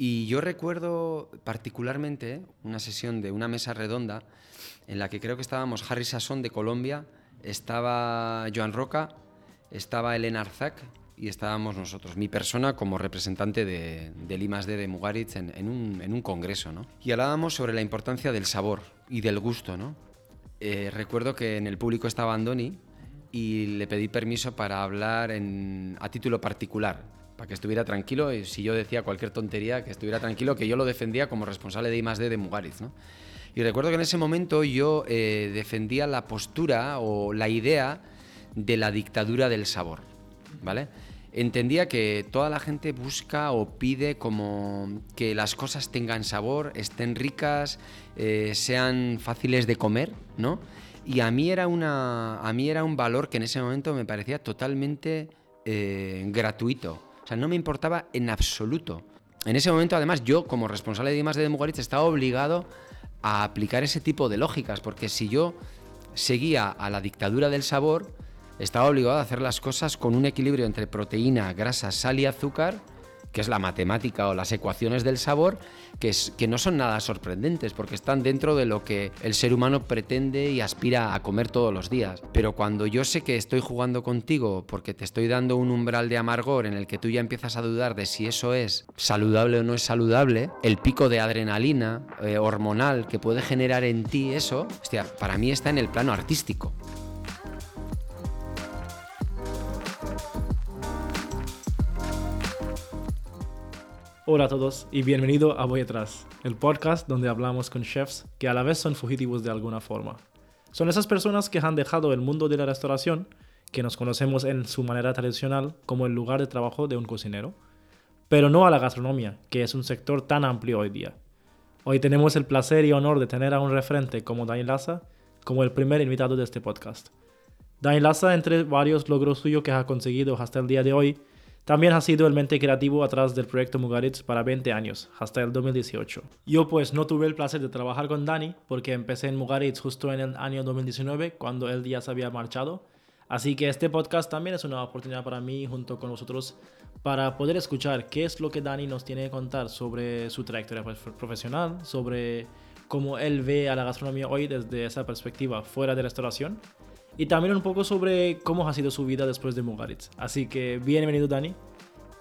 Y yo recuerdo particularmente una sesión de una mesa redonda en la que creo que estábamos Harry Sasson de Colombia, estaba Joan Roca, estaba Elena Arzac y estábamos nosotros, mi persona como representante de, del I+.D. de Mugaritz en, en, un, en, un, congreso, ¿no? Y hablábamos sobre la importancia del sabor y del gusto, ¿no? Eh, recuerdo que en el público estaba Andoni y le pedí permiso para hablar en, a título particular, para que estuviera tranquilo y si yo decía cualquier tontería, que estuviera tranquilo, que yo lo defendía como responsable de I+.D. de Mugaritz, ¿no? Y recuerdo que en ese momento yo eh, defendía la postura o la idea de la dictadura del sabor, ¿vale? entendía que toda la gente busca o pide como que las cosas tengan sabor, estén ricas, eh, sean fáciles de comer, ¿no? Y a mí, era una, a mí era un valor que en ese momento me parecía totalmente eh, gratuito. O sea, no me importaba en absoluto. En ese momento, además, yo como responsable de I+D de Mugaritz estaba obligado a aplicar ese tipo de lógicas, porque si yo seguía a la dictadura del sabor, estaba obligado a hacer las cosas con un equilibrio entre proteína, grasa, sal y azúcar, que es la matemática o las ecuaciones del sabor, que, es, que no son nada sorprendentes, porque están dentro de lo que el ser humano pretende y aspira a comer todos los días. Pero cuando yo sé que estoy jugando contigo porque te estoy dando un umbral de amargor en el que tú ya empiezas a dudar de si eso es saludable o no es saludable, el pico de adrenalina eh, hormonal que puede generar en ti eso, para mí está en el plano artístico. Hola a todos y bienvenido a Voy Atrás, el podcast donde hablamos con chefs que a la vez son fugitivos de alguna forma. Son esas personas que han dejado el mundo de la restauración, que nos conocemos en su manera tradicional como el lugar de trabajo de un cocinero, pero no a la gastronomía, que es un sector tan amplio hoy día. Hoy tenemos el placer y honor de tener a un referente como Dani Laza como el primer invitado de este podcast. Dani Laza, entre varios logros suyos que ha conseguido hasta el día de hoy, también ha sido el mente creativo atrás del proyecto Mugaritz para 20 años, hasta el 2018. Yo pues no tuve el placer de trabajar con Dani porque empecé en Mugaritz justo en el año 2019 cuando él ya se había marchado. Así que este podcast también es una oportunidad para mí junto con vosotros para poder escuchar qué es lo que Dani nos tiene que contar sobre su trayectoria profesional, sobre cómo él ve a la gastronomía hoy desde esa perspectiva fuera de restauración y también un poco sobre cómo ha sido su vida después de Mugaritz. Así que bienvenido Dani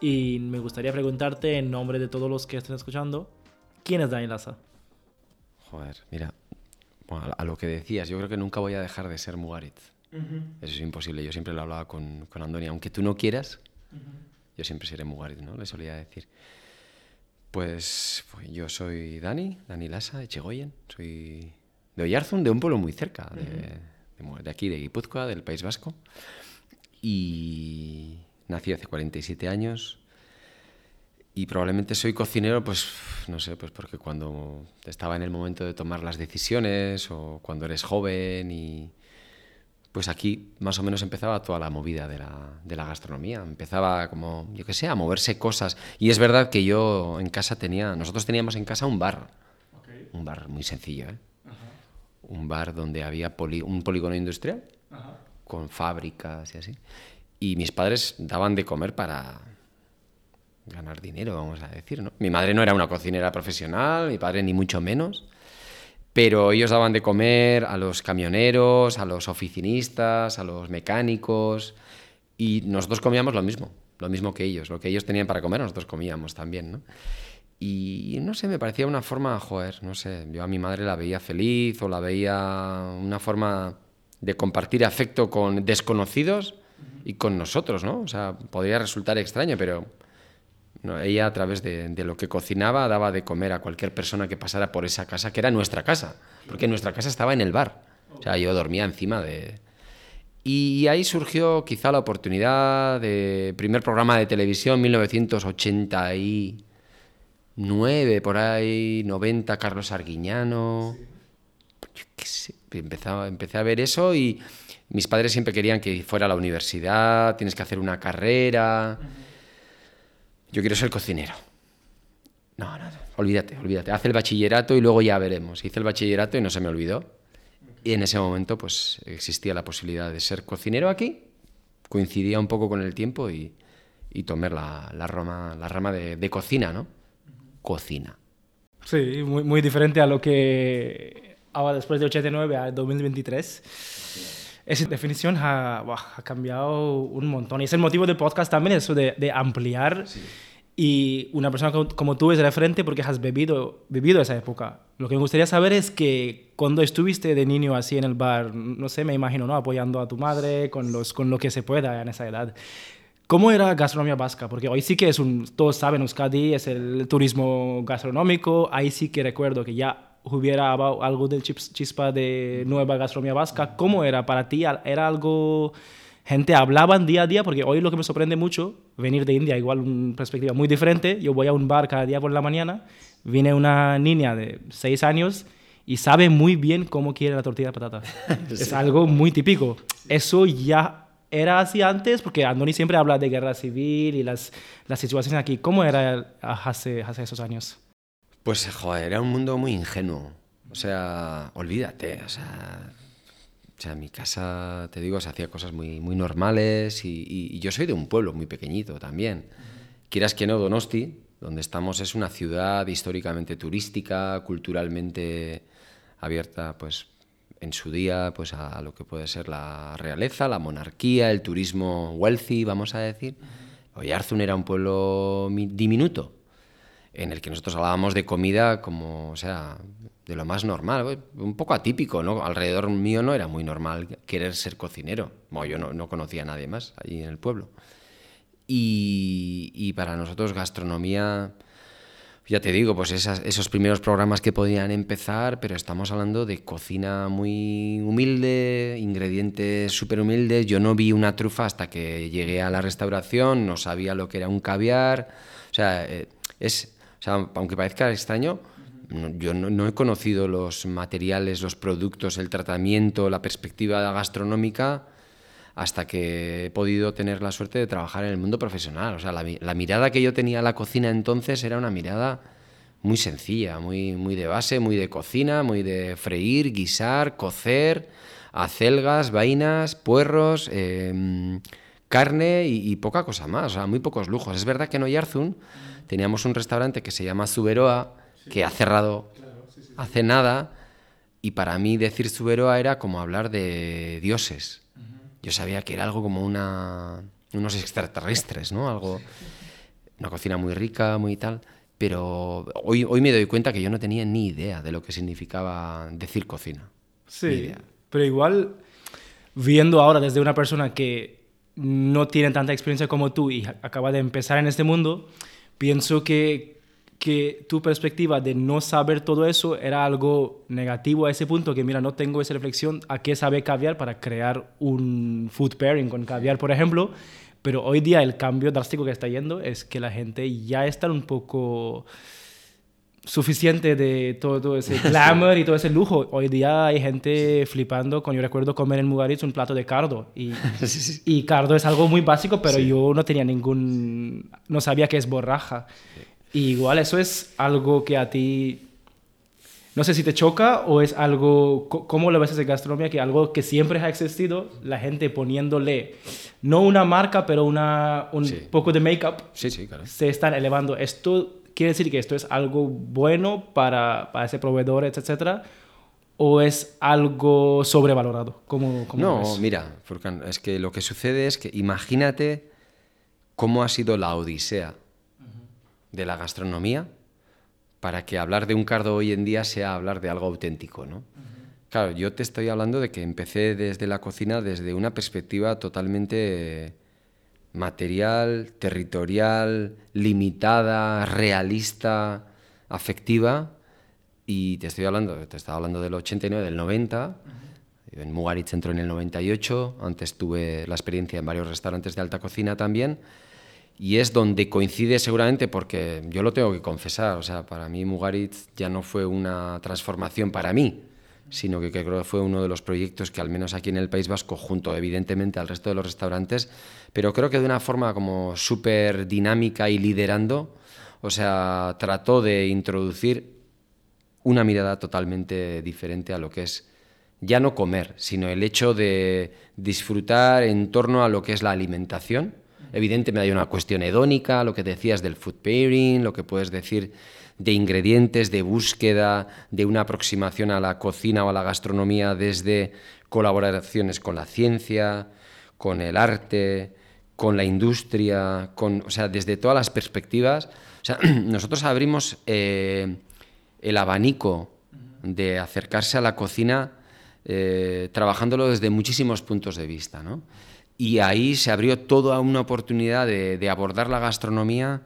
y me gustaría preguntarte en nombre de todos los que estén escuchando, ¿quién es Dani Laza? Joder, mira, a lo que decías, yo creo que nunca voy a dejar de ser Mugaritz. Eso es imposible, yo siempre lo hablaba con, con Andoni, aunque tú no quieras, yo siempre seré Mugaritz, ¿no? Le solía decir. Pues, pues, yo soy Dani, Dani Lasa, Echegoyen, soy de Oyarzun, de un pueblo muy cerca, de, de aquí, de Guipúzcoa, del País Vasco. Y nací hace 47 años. Y probablemente soy cocinero, pues no sé, pues porque cuando estaba en el momento de tomar las decisiones o cuando eres joven y pues aquí más o menos empezaba toda la movida de la, de la gastronomía. Empezaba como, yo qué sé, a moverse cosas. Y es verdad que yo en casa tenía, nosotros teníamos en casa un bar, un bar muy sencillo, ¿eh? Un bar donde había un polígono industrial con fábricas y así. Y mis padres daban de comer para ganar dinero, vamos a decir. ¿no? Mi madre no era una cocinera profesional, mi padre ni mucho menos, pero ellos daban de comer a los camioneros, a los oficinistas, a los mecánicos, y nosotros comíamos lo mismo, lo mismo que ellos. Lo que ellos tenían para comer, nosotros comíamos también. ¿no? Y no sé, me parecía una forma, joder, no sé, yo a mi madre la veía feliz o la veía una forma de compartir afecto con desconocidos y con nosotros, ¿no? O sea, podría resultar extraño, pero ella a través de, de, lo que cocinaba daba de comer a cualquier persona que pasara por esa casa, que era nuestra casa, porque nuestra casa estaba en el bar. O sea, yo dormía encima de... Y ahí surgió quizá la oportunidad de primer programa de televisión, 1980 y 9, por ahí, 90, Carlos Arguiñano. Empezaba, empecé a ver eso y mis padres siempre querían que fuera a la universidad, tienes que hacer una carrera. Yo quiero ser cocinero. No, no, olvídate, olvídate. Haz el bachillerato y luego ya veremos. Hice el bachillerato y no se me olvidó. Y en ese momento pues existía la posibilidad de ser cocinero aquí. Coincidía un poco con el tiempo y, y tomé la, la, rama, la rama de, de cocina, ¿no? Cocina. Sí, muy, muy diferente a lo que ahora después de 89 a 2023. Esa definición ha, ha, cambiado un montón. Y es el motivo del podcast también, eso de, de ampliar. Y una persona como, tú es referente porque has bebido, vivido esa época. Lo que me gustaría saber es que cuando estuviste de niño así en el bar, no sé, me imagino, ¿no? Apoyando a tu madre con, los, con lo que se pueda en esa edad. ¿Cómo era gastronomía vasca? Porque hoy sí que es un, todos saben, Euskadi es el turismo gastronómico, ahí sí que recuerdo que ya hubiera algo del chispa de nueva gastronomía vasca. ¿Cómo era para ti? ¿Era algo, gente hablaban día a día? Porque hoy lo que me sorprende mucho, venir de India, igual una perspectiva muy diferente, yo voy a un bar cada día por la mañana, viene una niña de seis años y sabe muy bien cómo quiere la tortilla de patata. Es algo muy típico. Eso ya era así antes, porque Andoni siempre habla de guerra civil y las, las situaciones aquí. ¿Cómo era hace, hace esos años? Pues, joder, era un mundo muy ingenuo. O sea, olvídate, o sea, mi casa, te digo, se hacía cosas muy, muy normales y, y, yo soy de un pueblo muy pequeñito también. Quieras que no, Donosti, donde estamos, es una ciudad históricamente turística, culturalmente abierta, pues en su día pues a lo que puede ser la realeza, la monarquía, el turismo wealthy, vamos a decir. Oyarzun era un pueblo diminuto en el que nosotros hablábamos de comida como, o sea, de lo más normal, un poco atípico, ¿no? Alrededor mío no era muy normal querer ser cocinero. Bueno, yo no, no conocía a nadie más allí en el pueblo. Y para nosotros gastronomía ya te digo, pues esos primeros programas que podían empezar, pero estamos hablando de cocina muy humilde, ingredientes súper humildes. Yo no vi una trufa hasta que llegué a la restauración, no sabía lo que era un caviar. O sea, eh, es, aunque parezca extraño, yo no, he conocido los materiales, los productos, el tratamiento, la perspectiva gastronómica hasta que he podido tener la suerte de trabajar en el mundo profesional. O sea, la, mirada que yo tenía a la cocina entonces era una mirada muy sencilla, muy, muy de base, muy de cocina, muy de freír, guisar, cocer, acelgas, vainas, puerros, em, carne y, poca cosa más, o sea, muy pocos lujos. Es verdad que en Oyarzún teníamos un restaurante que se llama Zuberoa, que ha cerrado hace nada, y para mí decir Zuberoa era como hablar de dioses yo sabía que era algo como una, unos extraterrestres, ¿no? Algo, una cocina muy rica, muy tal. Pero hoy, hoy me doy cuenta que yo no tenía ni idea de lo que significaba decir cocina. Sí, pero igual, viendo ahora desde una persona que no tiene tanta experiencia como tú y acaba de empezar en este mundo, pienso que que tu perspectiva de no saber todo eso era algo negativo a ese punto, que mira, no tengo esa reflexión a qué sabe caviar para crear un food pairing con caviar, por ejemplo, pero hoy día el cambio drástico que está yendo es que la gente ya está un poco suficiente de todo, ese glamour y todo ese lujo. Hoy día hay gente flipando con, yo recuerdo comer en Mugaritz un plato de cardo. Y, y cardo es algo muy básico, pero yo no tenía ningún, no sabía que es borraja igual eso es algo que a ti, no sé si te choca o es algo, ¿cómo lo ves esa gastronomía? Que algo que siempre ha existido, la gente poniéndole, no una marca, pero una, un poco de make-up, sí, sí, claro. se están elevando. ¿Esto quiere decir que esto es algo bueno para, para ese proveedor, etcétera? ¿O es algo sobrevalorado? ¿Cómo, no, mira, Furkan, es que lo que sucede es que imagínate cómo ha sido la odisea de la gastronomía para que hablar de un cardo hoy en día sea hablar de algo auténtico, ¿no? Claro, yo te estoy hablando de que empecé desde la cocina desde una perspectiva totalmente material, territorial, limitada, realista, afectiva, y te estoy hablando, te estaba hablando del 89, del 90, en Mugaritz entró en el 98, antes tuve la experiencia en varios restaurantes de alta cocina también, y es donde coincide seguramente porque yo lo tengo que confesar, o sea, para mí Mugaritz ya no fue una transformación para mí, sino que, creo que fue uno de los proyectos que al menos aquí en el País Vasco, junto evidentemente al resto de los restaurantes, pero creo que de una forma como súper dinámica y liderando, o sea, trató de introducir una mirada totalmente diferente a lo que es ya no comer, sino el hecho de disfrutar en torno a lo que es la alimentación Evidentemente hay una cuestión hedónica, lo que decías del food pairing, lo que puedes decir de ingredientes, de búsqueda, de una aproximación a la cocina o a la gastronomía desde colaboraciones con la ciencia, con el arte, con la industria, con, o sea, desde todas las perspectivas. O sea, nosotros abrimos eh, el abanico de acercarse a la cocina eh, trabajándolo desde muchísimos puntos de vista. ¿no? Y ahí se abrió toda una oportunidad de, abordar la gastronomía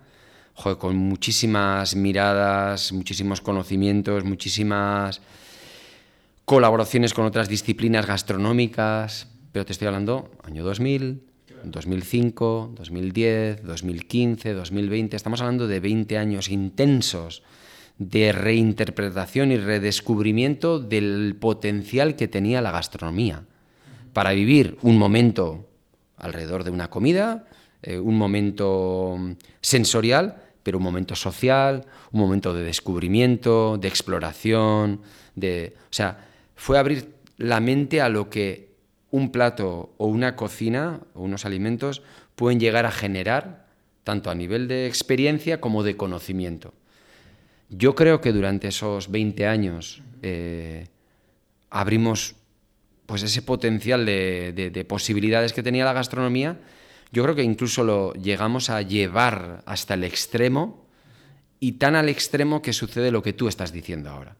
con muchísimas miradas, muchísimos conocimientos, muchísimas colaboraciones con otras disciplinas gastronómicas, pero te estoy hablando año 2000, 2005, 2010, 2015, 2020, estamos hablando de 20 años intensos de reinterpretación y redescubrimiento del potencial que tenía la gastronomía para vivir un momento alrededor de una comida, eh, un momento sensorial, pero un momento social, un momento de descubrimiento, de exploración, de, o sea, fue abrir la mente a lo que un plato o una cocina o unos alimentos pueden llegar a generar, tanto a nivel de experiencia como de conocimiento. Yo creo que durante esos 20 años eh, abrimos pues ese potencial de, posibilidades que tenía la gastronomía, yo creo que incluso lo llegamos a llevar hasta el extremo y tan al extremo que sucede lo que tú estás diciendo ahora.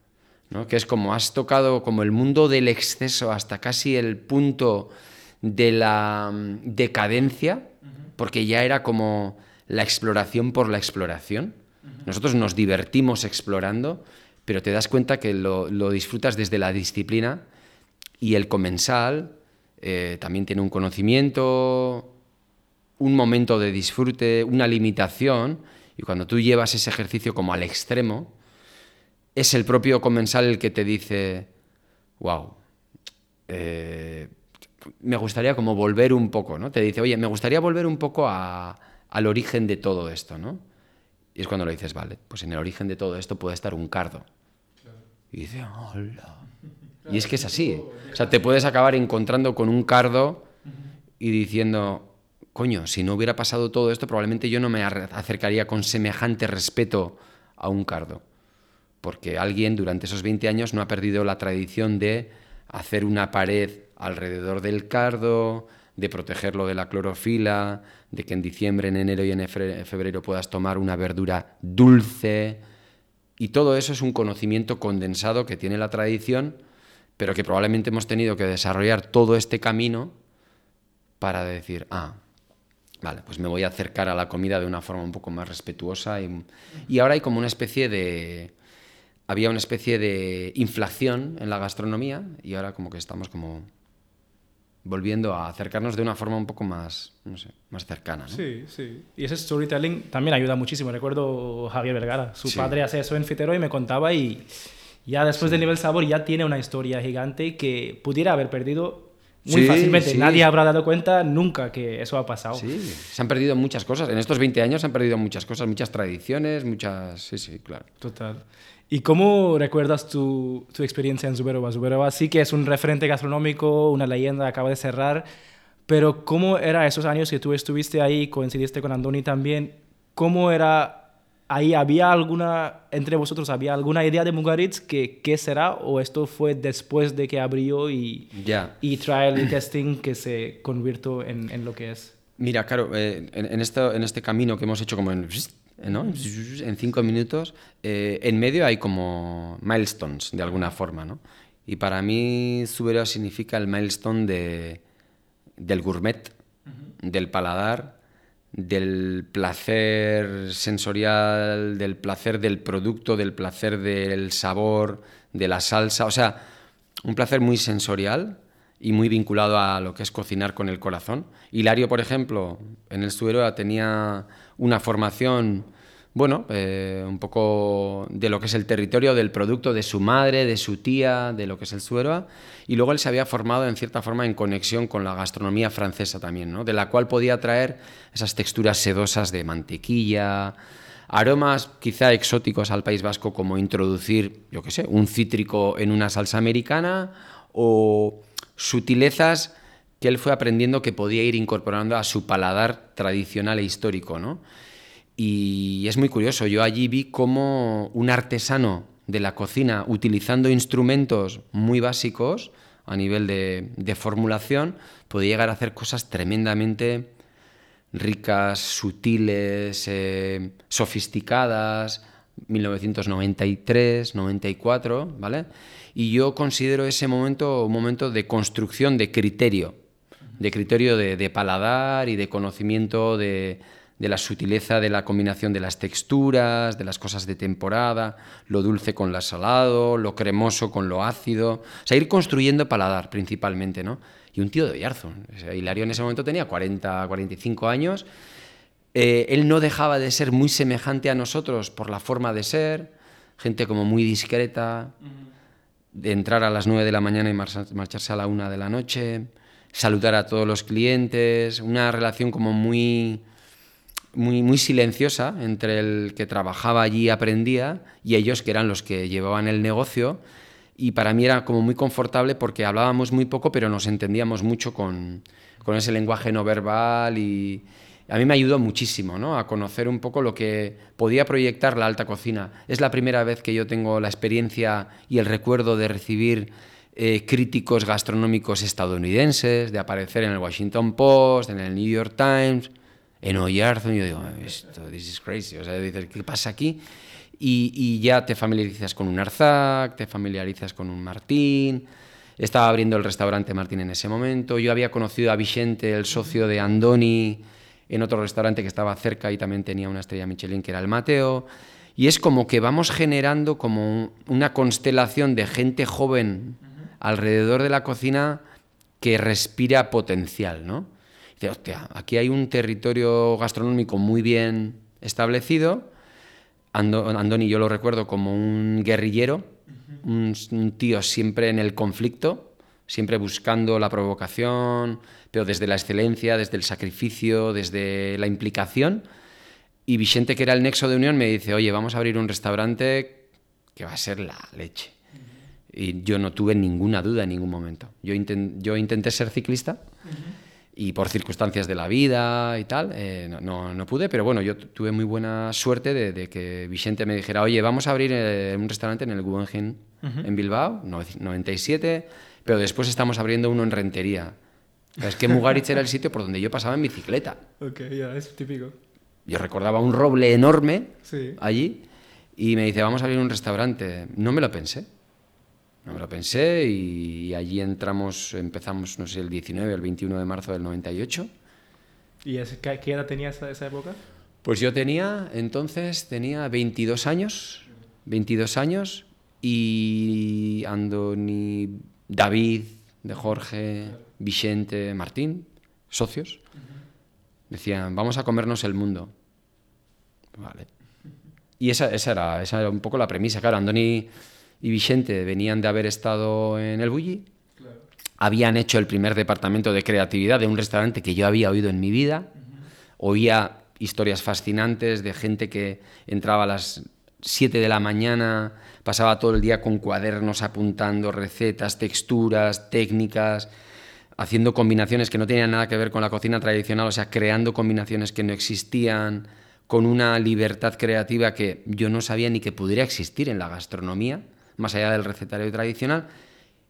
¿no? Que es como has tocado como el mundo del exceso hasta casi el punto de la mm, decadencia, porque ya era como la exploración por la exploración. Nosotros nos divertimos explorando, pero te das cuenta que lo, lo disfrutas desde la disciplina y el comensal eh, también tiene un conocimiento, un momento de disfrute, una limitación, y cuando tú llevas ese ejercicio como al extremo, es el propio comensal el que te dice, wow, eh, me gustaría como volver un poco, ¿no? Te dice, oye, me gustaría volver un poco al origen de todo esto, ¿no? Y es cuando le dices, vale, pues en el origen de todo esto puede estar un cardo. Y dice, hola. Y es que es así. O sea, te puedes acabar encontrando con un cardo y diciendo, coño, si no hubiera pasado todo esto, probablemente yo no me acercaría con semejante respeto a un cardo. Porque alguien durante esos 20 años no ha perdido la tradición de hacer una pared alrededor del cardo, de protegerlo de la clorofila, de que en diciembre, en enero y en febrero puedas tomar una verdura dulce. Y todo eso es un conocimiento condensado que tiene la tradición pero que probablemente hemos tenido que desarrollar todo este camino para decir, ah, vale, pues me voy a acercar a la comida de una forma un poco más respetuosa y, ahora hay como una especie de... Había una especie de inflación en la gastronomía y ahora como que estamos como volviendo a acercarnos de una forma un poco más, no sé, más cercana. Sí, sí. Y ese storytelling también ayuda muchísimo. Recuerdo Javier Vergara, su padre hace eso en Fitero y me contaba y ya después del nivel sabor ya tiene una historia gigante que pudiera haber perdido muy fácilmente. Nadie habrá dado cuenta nunca que eso ha pasado. Sí, se han perdido muchas cosas. En estos 20 años se han perdido muchas cosas, muchas tradiciones, muchas... Sí, sí, claro. Total. ¿Y cómo recuerdas tu, tu experiencia en Zuberova? Zuberova sí que es un referente gastronómico, una leyenda, acaba de cerrar, pero ¿cómo era esos años que tú estuviste ahí, coincidiste con Andoni también? ¿Cómo era ahí había alguna, entre vosotros, había alguna idea de Mugaritz que qué será o esto fue después de que abrió y, y trial y testing que se convirtió en, en lo que es? Mira, claro, eh, en, esto, en este camino que hemos hecho como en, ¿no? en cinco minutos, eh, en medio hay como milestones de alguna forma, ¿no? Y para mí Subero significa el milestone de, del gourmet, del paladar, del placer sensorial, del placer del producto, del placer del sabor, de la salsa, o sea, un placer muy sensorial y muy vinculado a lo que es cocinar con el corazón. Hilario, por ejemplo, en el Suero tenía una formación bueno, eh, un poco de lo que es el territorio del producto de su madre, de su tía, de lo que es el suero. Y luego él se había formado en cierta forma en conexión con la gastronomía francesa también, ¿no? de la cual podía traer esas texturas sedosas de mantequilla, aromas quizá exóticos al País Vasco como introducir, yo qué sé, un cítrico en una salsa americana o sutilezas que él fue aprendiendo que podía ir incorporando a su paladar tradicional e histórico, ¿no? Y es muy curioso, yo allí vi cómo un artesano de la cocina, utilizando instrumentos muy básicos a nivel de, formulación, podía llegar a hacer cosas tremendamente ricas, sutiles, eh, sofisticadas, 1993, 94, ¿vale? Y yo considero ese momento un momento de construcción de criterio, de criterio de, paladar y de conocimiento de, la sutileza de la combinación de las texturas, de las cosas de temporada, lo dulce con lo salado, lo cremoso con lo ácido. O sea, ir construyendo paladar principalmente, ¿no? Y un tío de Oyarzún. Hilario en ese momento tenía 40, 45 años eh, él no dejaba de ser muy semejante a nosotros por la forma de ser, gente como muy discreta, de entrar a las 9 de la mañana y marcharse a la 1 de la noche, saludar a todos los clientes, una relación como muy, muy, silenciosa entre el que trabajaba allí y aprendía y ellos que eran los que llevaban el negocio. Y para mí era como muy confortable porque hablábamos muy poco, pero nos entendíamos mucho con, con ese lenguaje no verbal y, a mí me ayudó muchísimo ¿no? a conocer un poco lo que podía proyectar la alta cocina. Es la primera vez que yo tengo la experiencia y el recuerdo de recibir eh, críticos gastronómicos estadounidenses, de aparecer en el Washington Post, en el New York Times, en Oyarzún. Yo digo, esto, this is crazy. O sea, dices, ¿qué pasa aquí? Y, y, ya te familiarizas con un Arzac, te familiarizas con un Martín. Estaba abriendo el restaurante Martín en ese momento. Yo había conocido a Vicente, el socio de Andoni, en otro restaurante que estaba cerca y también tenía una estrella Michelin, que era el Mateo. Y es como que vamos generando como una constelación de gente joven alrededor de la cocina que respira potencial, ¿no? Dice, hostia, aquí hay un territorio gastronómico muy bien establecido. Andoni yo lo recuerdo como un guerrillero, un tío siempre en el conflicto, siempre buscando la provocación, pero desde la excelencia, desde el sacrificio, desde la implicación. Y Vicente, que era el nexo de unión, me dice, oye, vamos a abrir un restaurante que va a ser la leche. Y yo no tuve ninguna duda en ningún momento. Yo, yo intenté ser ciclista y por circunstancias de la vida y tal, eh, no, no, pude, pero bueno, yo tuve muy buena suerte de, que Vicente me dijera, oye, vamos a abrir eh, un restaurante en el Guggenheim en Bilbao, 97 pero después estamos abriendo uno en Rentería. Es que Mugaritz era el sitio por donde yo pasaba en bicicleta. Ok, ya, es típico. Yo recordaba un roble enorme allí y me dice, vamos a abrir un restaurante. No me lo pensé. No me lo pensé y allí entramos, empezamos, no sé, el 19 o el 21 de marzo del 98. ¿Y qué edad tenías esa, esa época? Pues yo tenía, entonces, tenía 22 años, 22 años y Andoni David, de Jorge, Vicente, Martín, socios, decían, vamos a comernos el mundo. Vale. Y esa, era, esa era un poco la premisa. Claro, Andoni y Vicente venían de haber estado en el Bulli, habían hecho el primer departamento de creatividad de un restaurante que yo había oído en mi vida, oía historias fascinantes de gente que entraba a las 7 de la mañana, pasaba todo el día con cuadernos apuntando recetas, texturas, técnicas, haciendo combinaciones que no tenían nada que ver con la cocina tradicional, o sea, creando combinaciones que no existían, con una libertad creativa que yo no sabía ni que pudiera existir en la gastronomía, más allá del recetario tradicional.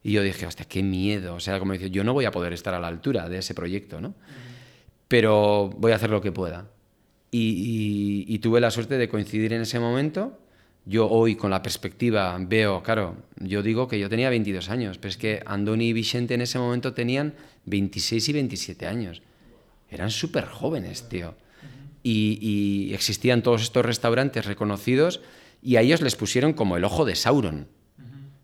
Y yo dije, hostia, qué miedo. O sea, como dice, yo no voy a poder estar a la altura de ese proyecto, ¿no? Pero voy a hacer lo que pueda. y, tuve la suerte de coincidir en ese momento yo hoy con la perspectiva veo, claro, yo digo que yo tenía 22 años, pero es que Andoni y Vicente en ese momento tenían 26 y 27 años. Eran súper jóvenes, tío. Y, existían todos estos restaurantes reconocidos y a ellos les pusieron como el ojo de Sauron,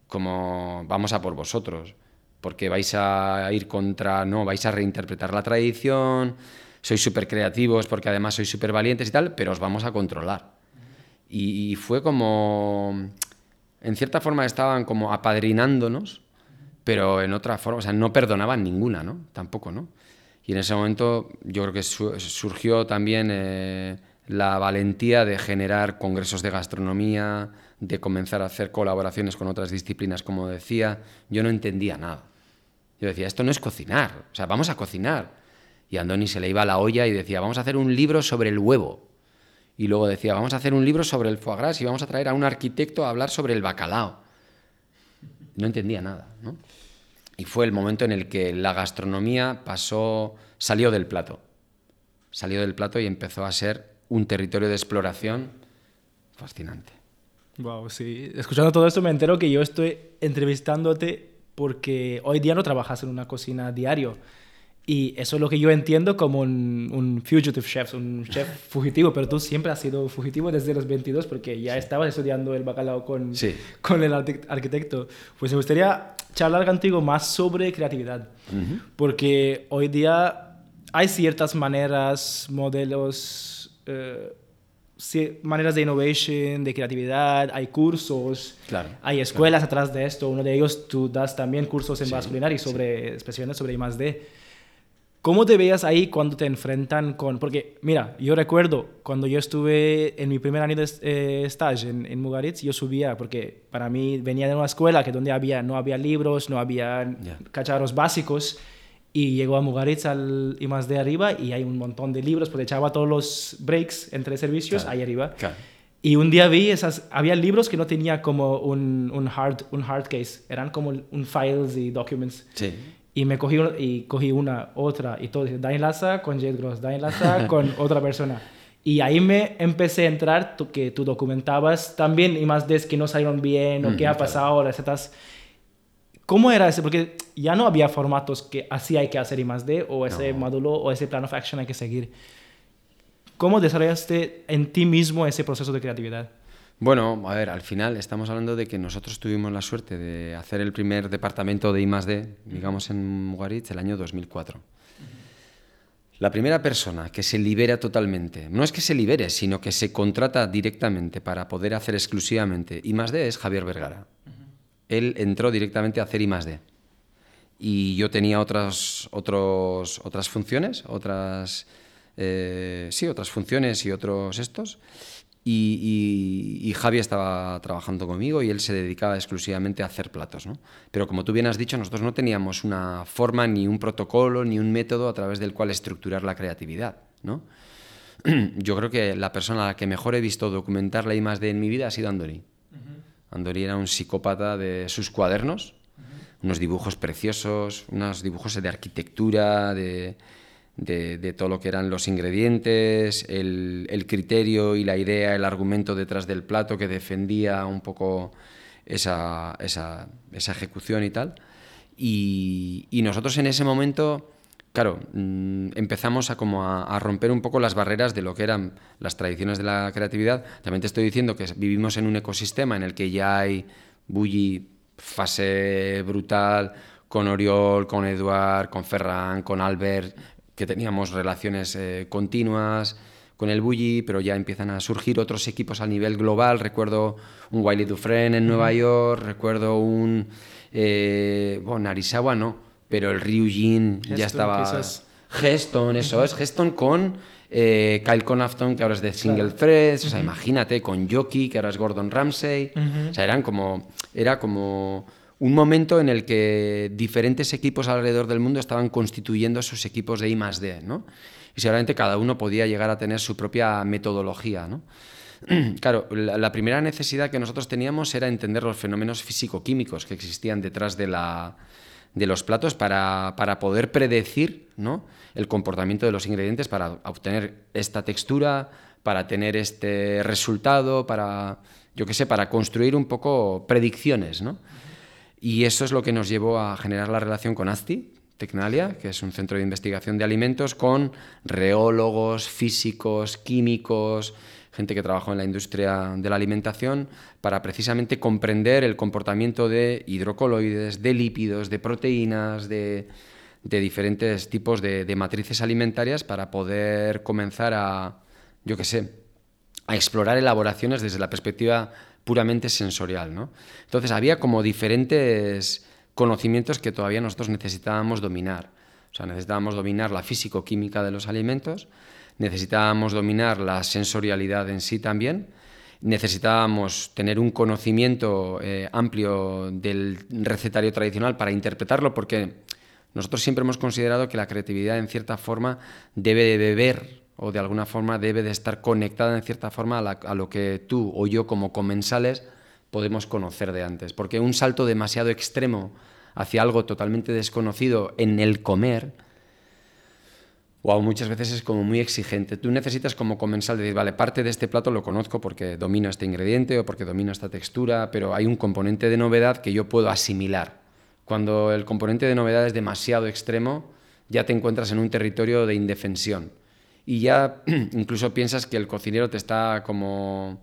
como vamos a por vosotros, porque vais a ir contra, no, vais a reinterpretar la tradición, sois súper creativos porque además sois súper valientes y tal, pero os vamos a controlar. Y, fue como, en cierta forma estaban como apadrinándonos, pero en otra forma, o sea, no perdonaban ninguna, ¿no? Tampoco, ¿no? Y en ese momento yo creo que surgió también eh, la valentía de generar congresos de gastronomía, de comenzar a hacer colaboraciones con otras disciplinas, como decía. Yo no entendía nada. Yo decía, esto no es cocinar, o sea, vamos a cocinar. Y a Andoni se le iba la olla y decía, vamos a hacer un libro sobre el huevo. Y luego decía, vamos a hacer un libro sobre el foie gras y vamos a traer a un arquitecto a hablar sobre el bacalao. No entendía nada, ¿no? Y fue el momento en el que la gastronomía pasó, salió del plato. Salió del plato y empezó a ser un territorio de exploración fascinante. Wow, sí. Escuchando todo esto me entero que yo estoy entrevistándote porque hoy día no trabajas en una cocina diario. Y eso es lo que yo entiendo como un, un fugitive chef, un chef fugitivo, pero tú siempre has sido fugitivo desde los 22 porque ya estabas estudiando el bacalao con, con el arquitecto. Pues me gustaría charlar contigo más sobre creatividad, porque hoy día hay ciertas maneras, modelos, eh, maneras de innovation, de creatividad, hay cursos, claro, hay escuelas atrás de esto. Uno de ellos tú das también cursos en sí, y sobre, especialmente sobre I+.D., ¿Cómo te veías ahí cuando te enfrentan con...? Porque, mira, yo recuerdo cuando yo estuve en mi primer año de eh, stage en, en, Mugaritz, yo subía, porque para mí venía de una escuela que donde había, no había libros, no había cacharros básicos, y llegó a Mugaritz al y más de arriba y hay un montón de libros, porque echaba todos los breaks entre servicios ahí arriba. Y un día vi esas, había libros que no tenía como un, un, hard, un hard case, eran como un files y documents. Sí. Y me cogí, y cogí una, otra, y todo, da enlaza con Jet Gross, da enlaza con otra persona. Y ahí me empecé a entrar, tú, que tú documentabas también, y más de que no salieron bien, o qué ha pasado ahora, etcétera. ¿Cómo era ese? Porque ya no había formatos que así hay que hacer y más de, o ese módulo, o ese plan of action hay que seguir. ¿Cómo desarrollaste en ti mismo ese proceso de creatividad? Bueno, a ver, al final estamos hablando de que nosotros tuvimos la suerte de hacer el primer departamento de I+.D., digamos en Mugaritz, el año 2004. La primera persona que se libera totalmente, no es que se libere, sino que se contrata directamente para poder hacer exclusivamente I+.D. es Javier Vergara. Él entró directamente a hacer I+.D. Y yo tenía otras, otros, otras funciones, otras, eh, sí, otras funciones y otros estos. Y, Javi estaba trabajando conmigo y él se dedicaba exclusivamente a hacer platos. ¿no? Pero como tú bien has dicho, nosotros no teníamos una forma, ni un protocolo, ni un método a través del cual estructurar la creatividad. ¿no? Yo creo que la persona a la que mejor he visto documentar la I de en mi vida ha sido Andori. Andori era un psicópata de sus cuadernos, unos dibujos preciosos, unos dibujos de arquitectura, de, de, todo lo que eran los ingredientes, el, criterio y la idea, el argumento detrás del plato que defendía un poco esa, esa, ejecución y tal. Y, nosotros en ese momento, claro, mm, empezamos a, como a, romper un poco las barreras de lo que eran las tradiciones de la creatividad. También te estoy diciendo que vivimos en un ecosistema en el que ya hay bully, fase brutal, con Oriol, con Eduard, con Ferran, con Albert, que teníamos relaciones eh, continuas con el Bulli, pero ya empiezan a surgir otros equipos a nivel global. Recuerdo un Wiley Dufresne en Nueva York, recuerdo un... Eh, bueno, Narisawa no, pero el Ryujin ya estaba... Geston, eso es, Geston con eh, Kyle Conafton, que ahora es de Single Threads, o sea, imagínate, con Jockey, que ahora es Gordon Ramsay, o sea, eran como... Era como un momento en el que diferentes equipos alrededor del mundo estaban constituyendo sus equipos de I +D, ¿no? Y seguramente cada uno podía llegar a tener su propia metodología, ¿no? Claro, la, primera necesidad que nosotros teníamos era entender los fenómenos físico-químicos que existían detrás de, la, de los platos para, para, poder predecir ¿no? el comportamiento de los ingredientes para obtener esta textura, para tener este resultado, para, yo qué sé, para construir un poco predicciones, ¿no? Y eso es lo que nos llevó a generar la relación con ASTI, Tecnalia, que es un centro de investigación de alimentos, con reólogos, físicos, químicos, gente que trabajó en la industria de la alimentación, para precisamente comprender el comportamiento de hidrocoloides, de lípidos, de proteínas, de, diferentes tipos de, de, matrices alimentarias para poder comenzar a, yo qué sé, a explorar elaboraciones desde la perspectiva puramente sensorial. ¿no? Entonces había como diferentes conocimientos que todavía nosotros necesitábamos dominar. O sea, necesitábamos dominar la físico-química de los alimentos, necesitábamos dominar la sensorialidad en sí también, necesitábamos tener un conocimiento eh, amplio del recetario tradicional para interpretarlo, porque nosotros siempre hemos considerado que la creatividad en cierta forma debe beber o de alguna forma debe de estar conectada en cierta forma a, lo que tú o yo como comensales podemos conocer de antes. Porque un salto demasiado extremo hacia algo totalmente desconocido en el comer, wow, muchas veces es como muy exigente. Tú necesitas como comensal decir, vale, parte de este plato lo conozco porque domino este ingrediente o porque domino esta textura, pero hay un componente de novedad que yo puedo asimilar. Cuando el componente de novedad es demasiado extremo, ya te encuentras en un territorio de indefensión. Y ya incluso piensas que el cocinero te está como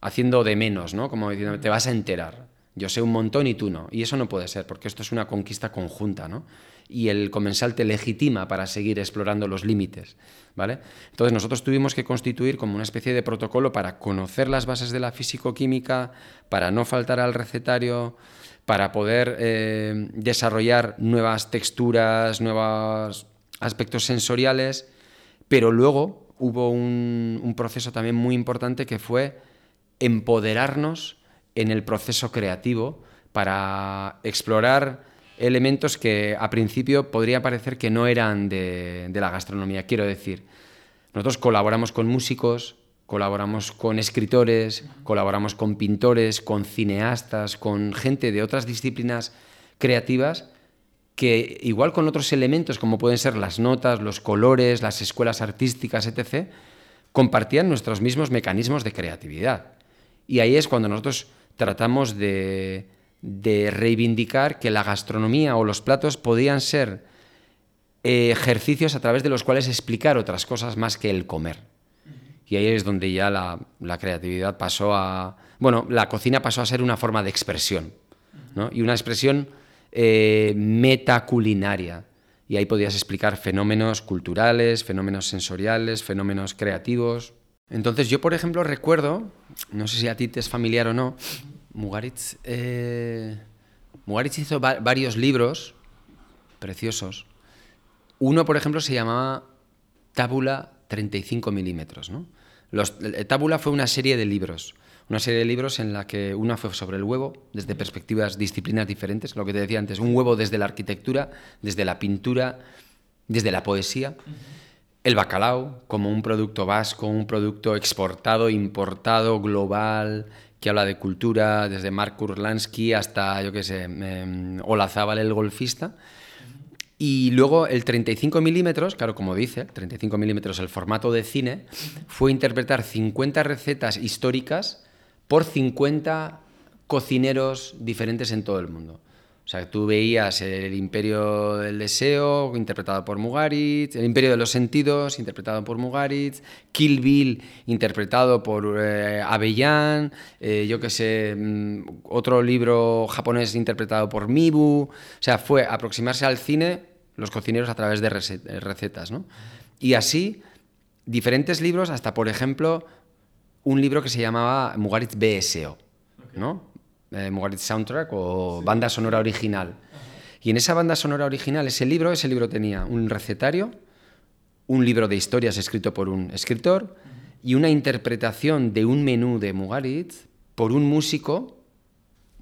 haciendo de menos, ¿no? Como diciendo, te vas a enterar. Yo sé un montón y tú no. Y eso no puede ser, porque esto es una conquista conjunta, ¿no? Y el comensal te legitima para seguir explorando los límites, ¿vale? Entonces nosotros tuvimos que constituir como una especie de protocolo para conocer las bases de la físico-química, para no faltar al recetario, para poder eh, desarrollar nuevas texturas, nuevos aspectos sensoriales, pero luego hubo un, proceso también muy importante que fue empoderarnos en el proceso creativo para explorar elementos que a principio podría parecer que no eran de, de la gastronomía. Quiero decir, nosotros colaboramos con músicos, Colaboramos con escritores, colaboramos con pintores, con cineastas, con gente de otras disciplinas creativas que igual con otros elementos como pueden ser las notas, los colores, las escuelas artísticas, etc., compartían nuestros mismos mecanismos de creatividad. Y ahí es cuando nosotros tratamos de, reivindicar que la gastronomía o los platos podían ser eh, ejercicios a través de los cuales explicar otras cosas más que el comer. Y ahí es donde ya la, creatividad pasó a... Bueno, la cocina pasó a ser una forma de expresión, ¿no? Y una expresión eh, metaculinaria. Y ahí podías explicar fenómenos culturales, fenómenos sensoriales, fenómenos creativos. Entonces yo, por ejemplo, recuerdo, no sé si a ti te es familiar o no, Mugaritz, eh, Mugaritz hizo varios libros preciosos. Uno, por ejemplo, se llamaba Tábula 35 milímetros. ¿no? Los, Tábula fue una serie de libros, una serie de libros en la que una fue sobre el huevo, desde perspectivas, disciplinas diferentes, lo que te decía antes, un huevo desde la arquitectura, desde la pintura, desde la poesía. El bacalao como un producto vasco, un producto exportado, importado, global, que habla de cultura, desde Mark Kurlansky hasta, yo qué sé, eh, Olazábal el golfista. Y luego el 35 milímetros, claro, como dice, 35 milímetros, el formato de cine, fue interpretar 50 recetas históricas por 50 cocineros diferentes en todo el mundo. O sea, tú veías el Imperio del Deseo, interpretado por Mugaritz, el Imperio de los Sentidos, interpretado por Mugaritz, Kill Bill, interpretado por eh, Avellán, eh, yo qué sé, mm, otro libro japonés interpretado por Mibu. O sea, fue aproximarse al cine los cocineros a través de eh, recetas, ¿no? Y así, diferentes libros, hasta, por ejemplo, un libro que se llamaba Mugaritz BSO, ¿no? Eh, Soundtrack o banda sonora original. Y en esa banda sonora original, ese libro, ese libro tenía un recetario, un libro de historias escrito por un escritor y una interpretación de un menú de Mugaritz por un músico,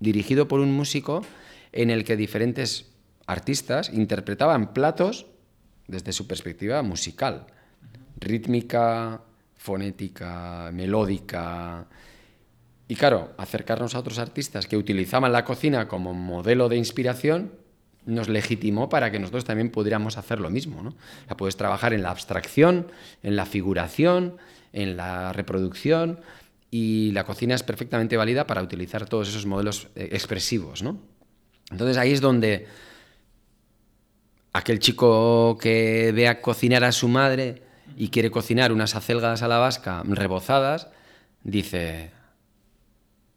dirigido por un músico, en el que diferentes artistas interpretaban platos desde su perspectiva musical, rítmica, fonética, melódica, y claro, acercarnos a otros artistas que utilizaban la cocina como modelo de inspiración nos legitimó para que nosotros también pudiéramos hacer lo mismo. ¿no? puedes trabajar en la abstracción, en la figuración, en la reproducción y la cocina es perfectamente válida para utilizar todos esos modelos eh, expresivos. ¿no? Entonces ahí es donde aquel chico que vea cocinar a su madre y quiere cocinar unas acelgas a la vasca rebozadas, dice,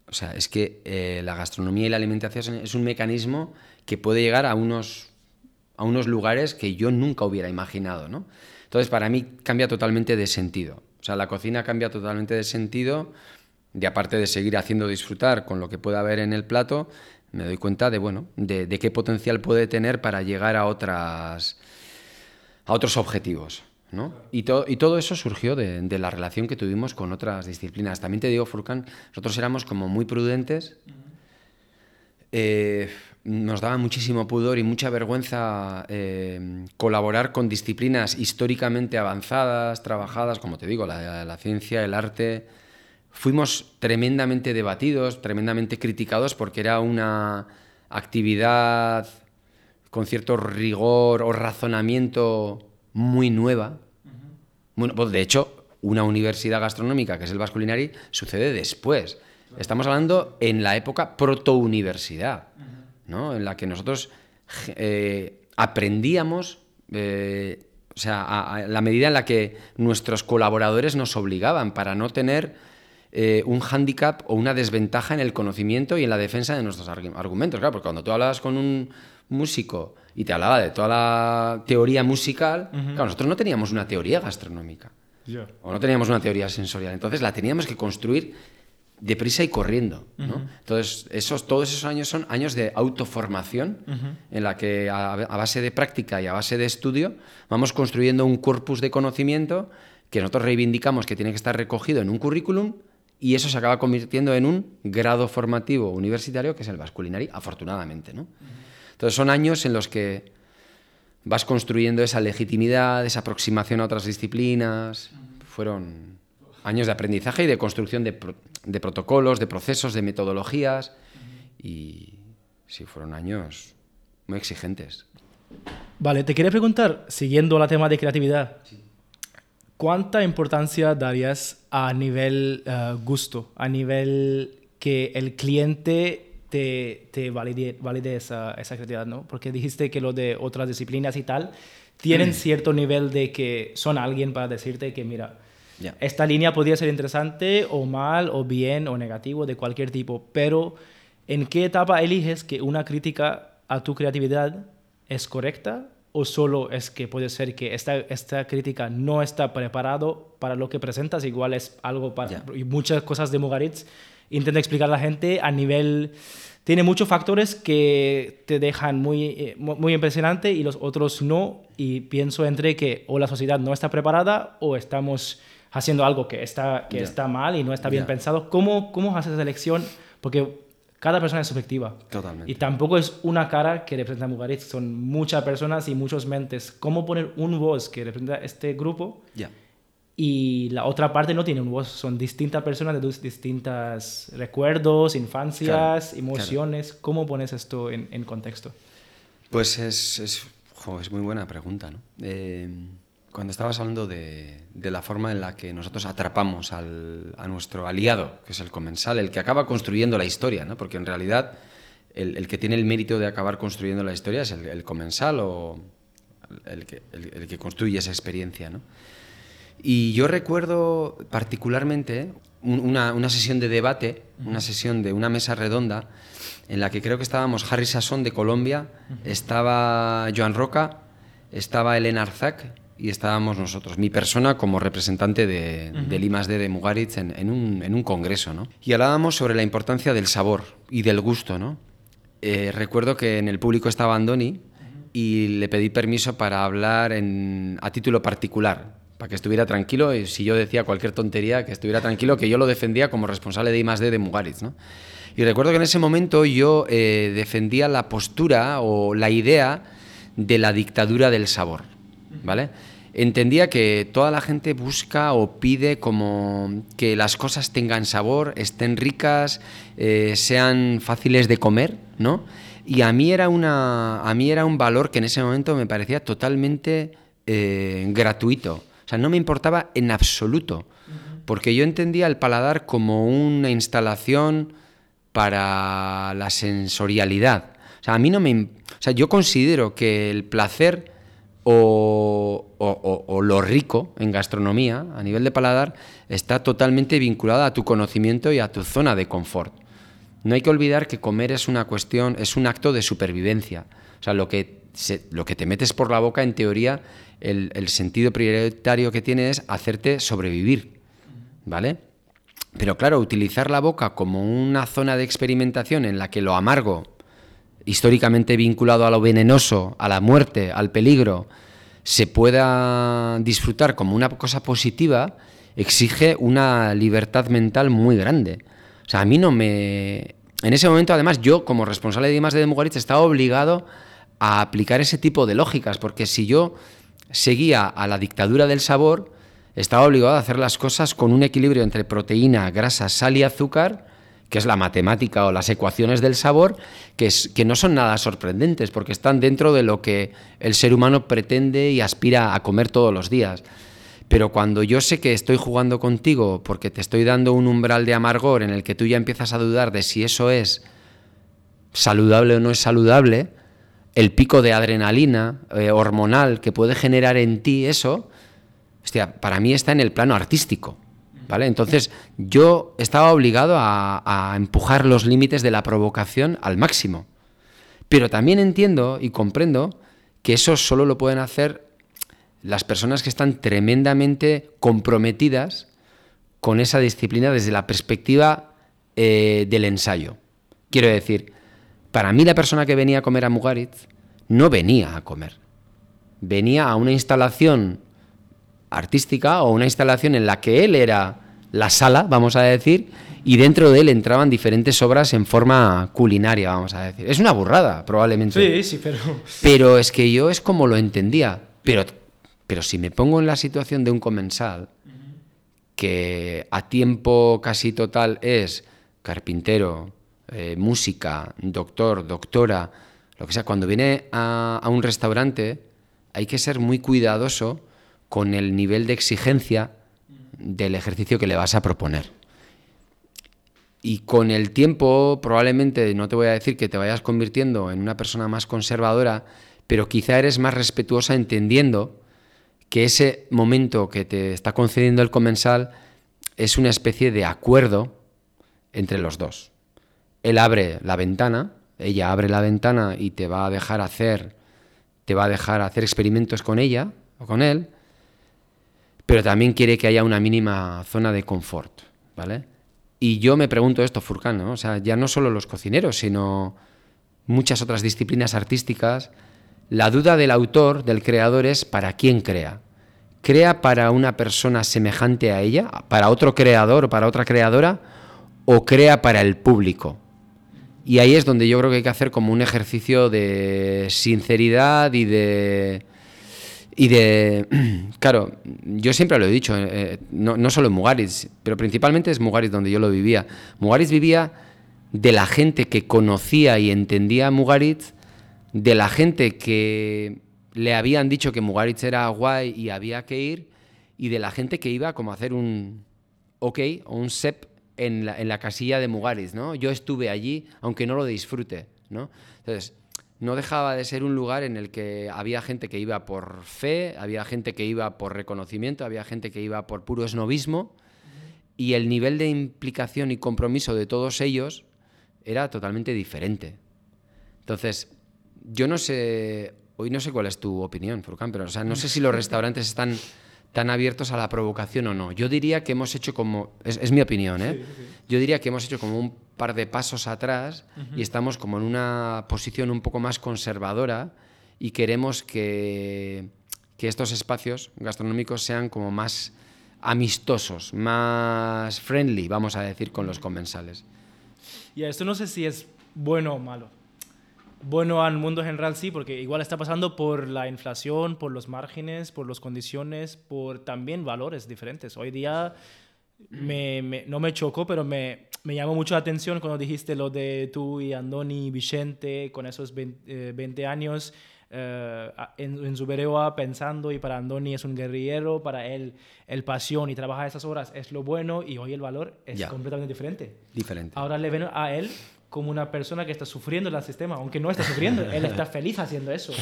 o sea, es que eh, la gastronomía y la alimentación es un mecanismo que puede llegar a unos, a unos lugares que yo nunca hubiera imaginado, ¿no? Entonces, para mí cambia totalmente de sentido. O sea, la cocina cambia totalmente de sentido y aparte de seguir haciendo disfrutar con lo que pueda haber en el plato, me doy cuenta de, bueno, de, qué potencial puede tener para llegar a, otras, a otros objetivos. Y, y, todo eso surgió de, la relación que tuvimos con otras disciplinas. También te digo, Furkan, nosotros éramos como muy prudentes. Eh, nos daba muchísimo pudor y mucha vergüenza eh, colaborar con disciplinas históricamente avanzadas, trabajadas, como te digo, la, la, ciencia, el arte. Fuimos tremendamente debatidos, tremendamente criticados porque era una actividad con cierto rigor o razonamiento muy nueva. Bueno, pues de hecho, una universidad gastronómica, que es el Vasculinari, sucede después. Estamos hablando en la época proto-universidad, ¿no? en la que nosotros eh, aprendíamos, eh, o sea, a, la medida en la que nuestros colaboradores nos obligaban para no tener eh, un hándicap o una desventaja en el conocimiento y en la defensa de nuestros argumentos. Claro, porque cuando tú hablabas con un músico y te hablaba de toda la teoría musical, claro, nosotros no teníamos una teoría gastronómica. O no teníamos una teoría sensorial. Entonces la teníamos que construir deprisa y corriendo. Entonces, esos, todos esos años son años de autoformación en la que a, base de práctica y a base de estudio vamos construyendo un corpus de conocimiento que nosotros reivindicamos que tiene que estar recogido en un currículum y eso se acaba convirtiendo en un grado formativo universitario que es el Vasculinari, afortunadamente. ¿no? Entonces son años en los que vas construyendo esa legitimidad, esa aproximación a otras disciplinas. Fueron años de aprendizaje y de construcción de, de protocolos, de procesos, de metodologías. Y sí, fueron años muy exigentes. Vale, te quería preguntar, siguiendo la tema de creatividad, ¿cuánta importancia darías a nivel uh, gusto, a nivel que el cliente te, te valide, valide esa, esa, creatividad, ¿no? Porque dijiste que lo de otras disciplinas y tal tienen mm. cierto nivel de que son alguien para decirte que, mira, esta línea podría ser interesante o mal o bien o negativo de cualquier tipo, pero ¿en qué etapa eliges que una crítica a tu creatividad es correcta o solo es que puede ser que esta, esta crítica no está preparado para lo que presentas, igual es algo para... Y muchas cosas de Mugaritz intenta explicar a la gente a nivel... Tiene muchos factores que te dejan muy, eh, muy impresionante y los otros no. Y pienso entre que o la sociedad no está preparada o estamos haciendo algo que está, que está mal y no está bien pensado. ¿Cómo, ¿Cómo haces esa elección? Porque cada persona es subjetiva. Totalmente. Y tampoco es una cara que representa a Mugaritz, son muchas personas y muchas mentes. ¿Cómo poner un voz que representa este grupo? Ya. Y la otra parte no tiene un voz, son distintas personas de distintos recuerdos, infancias, emociones. ¿Cómo pones esto en, en contexto? Pues es, es, es, muy buena pregunta, ¿no? Eh, cuando estabas hablando de, la forma en la que nosotros atrapamos a nuestro aliado, que es el comensal, el que acaba construyendo la historia, ¿no? porque en realidad el, que tiene el mérito de acabar construyendo la historia es el, comensal o el que, el, que, construye esa experiencia. ¿no? Y yo recuerdo particularmente una, una sesión de debate, una sesión de una mesa redonda, en la que creo que estábamos Harry Sasson de Colombia, estaba Joan Roca, estaba Elena Arzac, y estábamos nosotros, mi persona como representante de, del I+.D. de Mugaritz en, un, en, un, congreso, ¿no? Y hablábamos sobre la importancia del sabor y del gusto, ¿no? Eh, recuerdo que en el público estaba Andoni y le pedí permiso para hablar en, a título particular, para que estuviera tranquilo y si yo decía cualquier tontería, que estuviera tranquilo, que yo lo defendía como responsable de I+.D. de Mugaritz, ¿no? Y recuerdo que en ese momento yo eh, defendía la postura o la idea de la dictadura del sabor ¿vale? Entendía que toda la gente busca o pide como que las cosas tengan sabor, estén ricas, eh, sean fáciles de comer, ¿no? Y a mí era una, a mí era un valor que en ese momento me parecía totalmente eh, gratuito. O sea, no me importaba en absoluto, porque yo entendía el paladar como una instalación para la sensorialidad. O sea, a mí no me, o sea, yo considero que el placer o, lo rico en gastronomía, a nivel de paladar, está totalmente vinculada a tu conocimiento y a tu zona de confort. No hay que olvidar que comer es una cuestión, es un acto de supervivencia. O sea, lo que, lo que te metes por la boca, en teoría, el, el sentido prioritario que tiene es hacerte sobrevivir. ¿Vale? Pero claro, utilizar la boca como una zona de experimentación en la que lo amargo históricamente vinculado a lo venenoso, a la muerte, al peligro, se pueda disfrutar como una cosa positiva, exige una libertad mental muy grande. O sea, a mí no me... en ese momento, además, yo como responsable de I+D de Mugaritz estaba obligado a aplicar ese tipo de lógicas, porque si yo seguía a la dictadura del sabor, estaba obligado a hacer las cosas con un equilibrio entre proteína, grasa, sal y azúcar, que es la matemática o las ecuaciones del sabor, que, es, que no son nada sorprendentes, porque están dentro de lo que el ser humano pretende y aspira a comer todos los días. Pero cuando yo sé que estoy jugando contigo porque te estoy dando un umbral de amargor en el que tú ya empiezas a dudar de si eso es saludable o no es saludable, el pico de adrenalina eh, hormonal que puede generar en ti eso, para mí está en el plano artístico. Entonces yo estaba obligado a, a empujar los límites de la provocación al máximo. Pero también entiendo y comprendo que eso solo lo pueden hacer las personas que están tremendamente comprometidas con esa disciplina desde la perspectiva eh, del ensayo. Quiero decir, para mí la persona que venía a comer a Mugaritz no venía a comer. Venía a una instalación artística o una instalación en la que él era la sala, vamos a decir, y dentro de él entraban diferentes obras en forma culinaria, vamos a decir. Es una burrada, probablemente. Sí, sí, pero... Pero es que yo es como lo entendía. Pero pero si me pongo en la situación de un comensal, que a tiempo casi total es carpintero, eh, música, doctor, doctora, lo que sea, cuando viene a, a, un restaurante hay que ser muy cuidadoso con el nivel de exigencia del ejercicio que le vas a proponer. Y con el tiempo, probablemente, no te voy a decir que te vayas convirtiendo en una persona más conservadora, pero quizá eres más respetuosa entendiendo que ese momento que te está concediendo el comensal es una especie de acuerdo entre los dos. Él abre la ventana, ella abre la ventana y te va a dejar hacer, te va a dejar hacer experimentos con ella o con él, pero también quiere que haya una mínima zona de confort, ¿vale? Y yo me pregunto esto, Furcán, ¿no? O sea, ya no solo los cocineros, sino muchas otras disciplinas artísticas la duda del autor, del creador, es para quién crea. ¿Crea para una persona semejante a ella, para otro creador o para otra creadora, o crea para el público? Y ahí es donde yo creo que hay que hacer como un ejercicio de sinceridad y de... Y de... Claro, yo siempre lo he dicho, eh, no, no, solo en Mugaritz, pero principalmente es Mugaritz donde yo lo vivía. Mugaritz vivía de la gente que conocía y entendía Mugaritz de la gente que le habían dicho que Mugaritz era guay y había que ir, y de la gente que iba como a hacer un ok o un SEP en la, en la casilla de Mugaritz, ¿no? Yo estuve allí, aunque no lo disfrute, ¿no? Entonces, no dejaba de ser un lugar en el que había gente que iba por fe, había gente que iba por reconocimiento, había gente que iba por puro esnovismo, y el nivel de implicación y compromiso de todos ellos era totalmente diferente. Entonces, yo no sé, hoy no sé cuál es tu opinión, Furcán, pero no sé si los restaurantes están tan abiertos a la provocación o no. Yo diría que hemos hecho como, es, mi opinión, ¿eh? Sí, sí. yo diría que hemos hecho como un par de pasos atrás uh -huh. y estamos como en una posición un poco más conservadora y queremos que, que estos espacios gastronómicos sean como más amistosos, más friendly, vamos a decir, con los comensales. Y esto no sé si es bueno o malo bueno al mundo general sí, porque igual está pasando por la inflación, por los márgenes, por las condiciones, por también valores diferentes. Hoy día me, me, no me chocó, pero me, me, llamó mucho la atención cuando dijiste lo de tú y Andoni Vicente con esos 20, eh, 20 años. Uh, en, en Zubereoa pensando y para Andoni es un guerrillero, para él el pasión y trabajar esas horas es lo bueno y hoy el valor es yeah. completamente diferente. Diferente. Ahora le ven a él como una persona que está sufriendo el sistema, aunque no está sufriendo, él está feliz haciendo eso.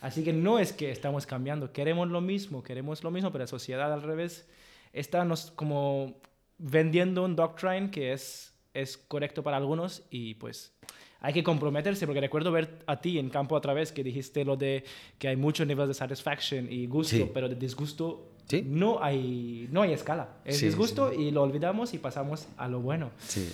Así que no es que estamos cambiando, queremos lo mismo, queremos lo mismo, pero la sociedad al revés está nos, como vendiendo un doctrine que es, es correcto para algunos y pues hay que comprometerse, porque recuerdo ver a ti en campo otra vez que dijiste lo de que hay muchos niveles de satisfaction y gusto, sí. pero de disgusto ¿Sí? no, hay, no hay escala. Es sí, disgusto y lo olvidamos y pasamos a lo bueno. Sí.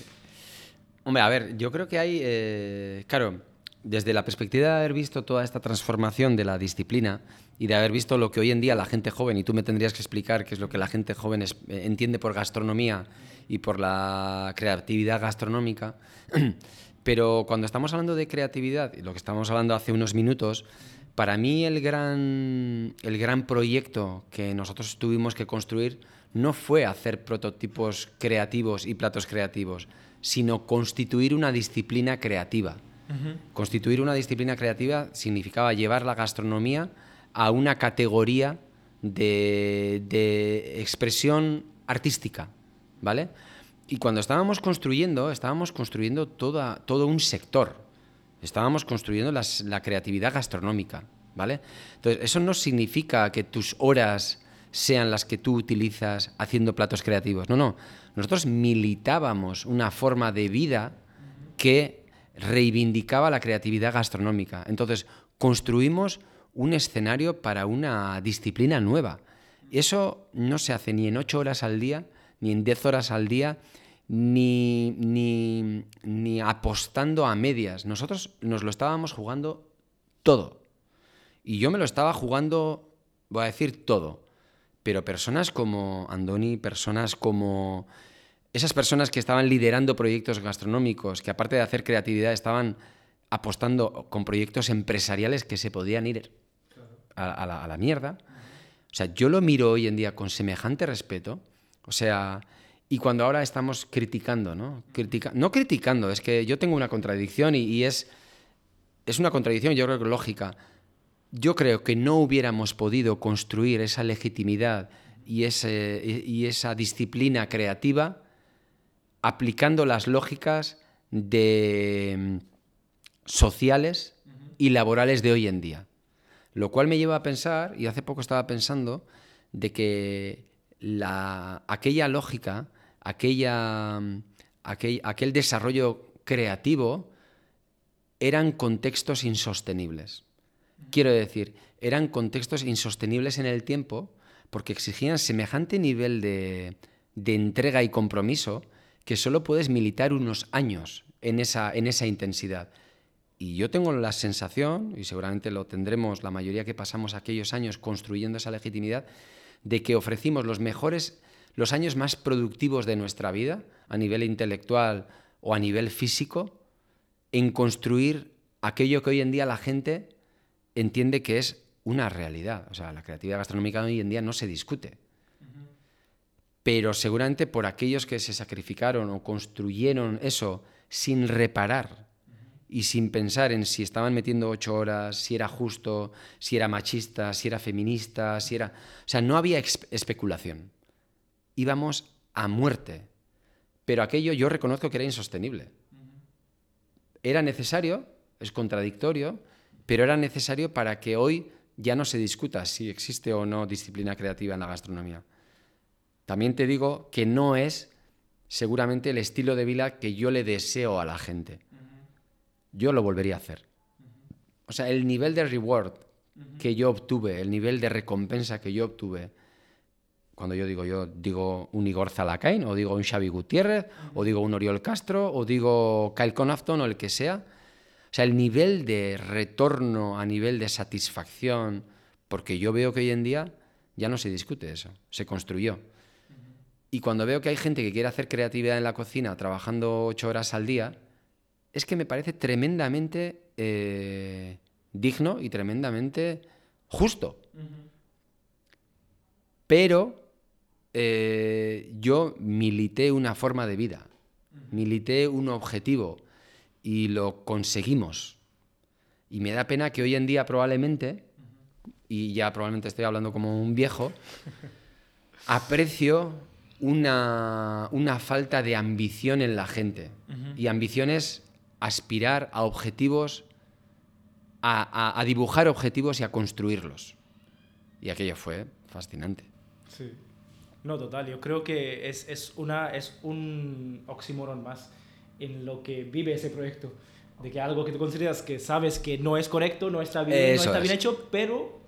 Hombre, a ver, yo creo que hay. Eh, claro, desde la perspectiva de haber visto toda esta transformación de la disciplina y de haber visto lo que hoy en día la gente joven, y tú me tendrías que explicar qué es lo que la gente joven es- eh, entiende por gastronomía y por la creatividad gastronómica, pero cuando estamos hablando de creatividad, lo que estábamos hablando hace unos minutos, para mí el gran, el gran proyecto que nosotros tuvimos que construir no fue hacer prototipos creativos y platos creativos, sino constituir una disciplina creativa. Constituir una disciplina creativa significaba llevar la gastronomía a una categoría de, de expresión artística, ¿vale? Y cuando estábamos construyendo, estábamos construyendo toda, todo un sector. Estábamos construyendo las- la creatividad gastronómica, ¿vale? Entonces, eso no significa que tus horas sean las que tú utilizas haciendo platos creativos. No, no. Nosotros militábamos una forma de vida que reivindicaba la creatividad gastronómica. Entonces, construimos un escenario para una disciplina nueva. Eso no se hace ni en ocho horas al día, ni en diez horas al día, ni, ni, ni apostando a medias. Nosotros nos lo estábamos jugando todo. Y yo me lo estaba jugando, voy a decir todo. Pero personas como Andoni, personas como esas personas que estaban liderando proyectos gastronómicos, que aparte de hacer creatividad estaban apostando con proyectos empresariales que se podían ir a, la, mierda. O sea, yo lo miro hoy en día con semejante respeto. O sea, y cuando ahora estamos criticando, ¿no? Critica- no criticando, es que yo tengo una contradicción y, y es, es una contradicción, yo creo que lógica. Yo creo que no hubiéramos podido construir esa legitimidad y, ese, y esa disciplina creativa aplicando las lógicas de mm, sociales y laborales de hoy en día. Lo cual me lleva a pensar, y hace poco estaba pensando, de que la, aquella lógica, aquella, mm, aquel, desarrollo creativo eran contextos insostenibles. Quiero decir, eran contextos insostenibles en el tiempo porque exigían semejante nivel de entrega y compromiso que solo puedes militar unos años en esa, en esa intensidad. Y yo tengo la sensación, y seguramente lo tendremos la mayoría que pasamos aquellos años construyendo esa legitimidad, de que ofrecimos los mejores, los años más productivos de nuestra vida, a nivel intelectual o a nivel físico, en construir aquello que hoy en día la gente entiende que es una realidad. O sea, la creatividad gastronómica hoy en día no se discute. Pero seguramente por aquellos que se sacrificaron o construyeron eso sin reparar y sin pensar en si estaban metiendo ocho horas, si era justo, si era machista, si era feminista, si era... O sea, no había especulación. Íbamos a muerte. Pero aquello yo reconozco que era insostenible. Era necesario, es contradictorio, pero era necesario para que hoy ya no se discuta si existe o no disciplina creativa en la gastronomía. También te digo que no es seguramente el estilo de vida que yo le deseo a la gente. Yo lo volvería a hacer. O sea, el nivel de reward que yo obtuve, el nivel de recompensa que yo obtuve, cuando yo digo yo, digo un Igor Zalakain, o digo un Xavi Gutiérrez, o digo un Oriol Castro, o digo Kyle Conafton, o el que sea. O sea, el nivel de retorno a nivel de satisfacción, porque yo veo que hoy en día ya no se discute eso, se construyó. Y cuando veo que hay gente que quiere hacer creatividad en la cocina trabajando ocho horas al día, es que me parece tremendamente eh, digno y tremendamente justo. Pero eh, yo milité una forma de vida, milité un objetivo y lo conseguimos. Y me da pena que hoy en día probablemente, y ya probablemente estoy hablando como un viejo, aprecio una, una falta de ambición en la gente. Y ambición es aspirar a objetivos, a, a- a dibujar objetivos y a construirlos. Y aquello fue fascinante. Sí. No, total. Yo creo que es, es, una, es un oxímoron más en lo que vive ese proyecto. De que algo que tú consideras que sabes que no es correcto, no está bien, no está es. bien hecho, pero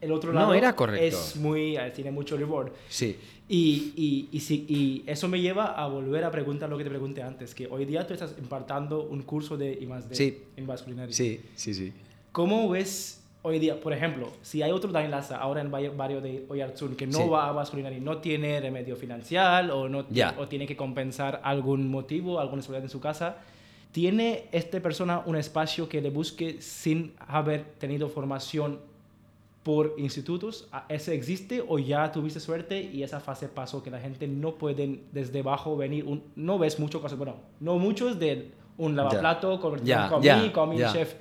el otro No, lado era correcto. es muy, eh, tiene mucho reward. Sí. Y, y, y, sí- y eso me lleva a volver a preguntar lo que te pregunté antes, que hoy día tú estás impartando un curso de I más D Sí. en vasculinaria. Sí, sí, sí. ¿Cómo ves hoy día, por ejemplo, si hay otro Dain Laza ahora en el barrio- de Oyarzún que no Sí. va a vasculinaria, no tiene remedio financiero o, no, Ya. o tiene que compensar algún motivo, alguna inseguridad en su casa, ¿tiene esta persona un espacio que le busque sin haber tenido formación por institutos? ¿A- ¿Ese existe o ya tuviste suerte y esa fase pasó que la gente no pueden desde abajo venir? un- no ves muchos casos, bueno, no muchos de un lavaplato comí, ya, comí, ya, chef.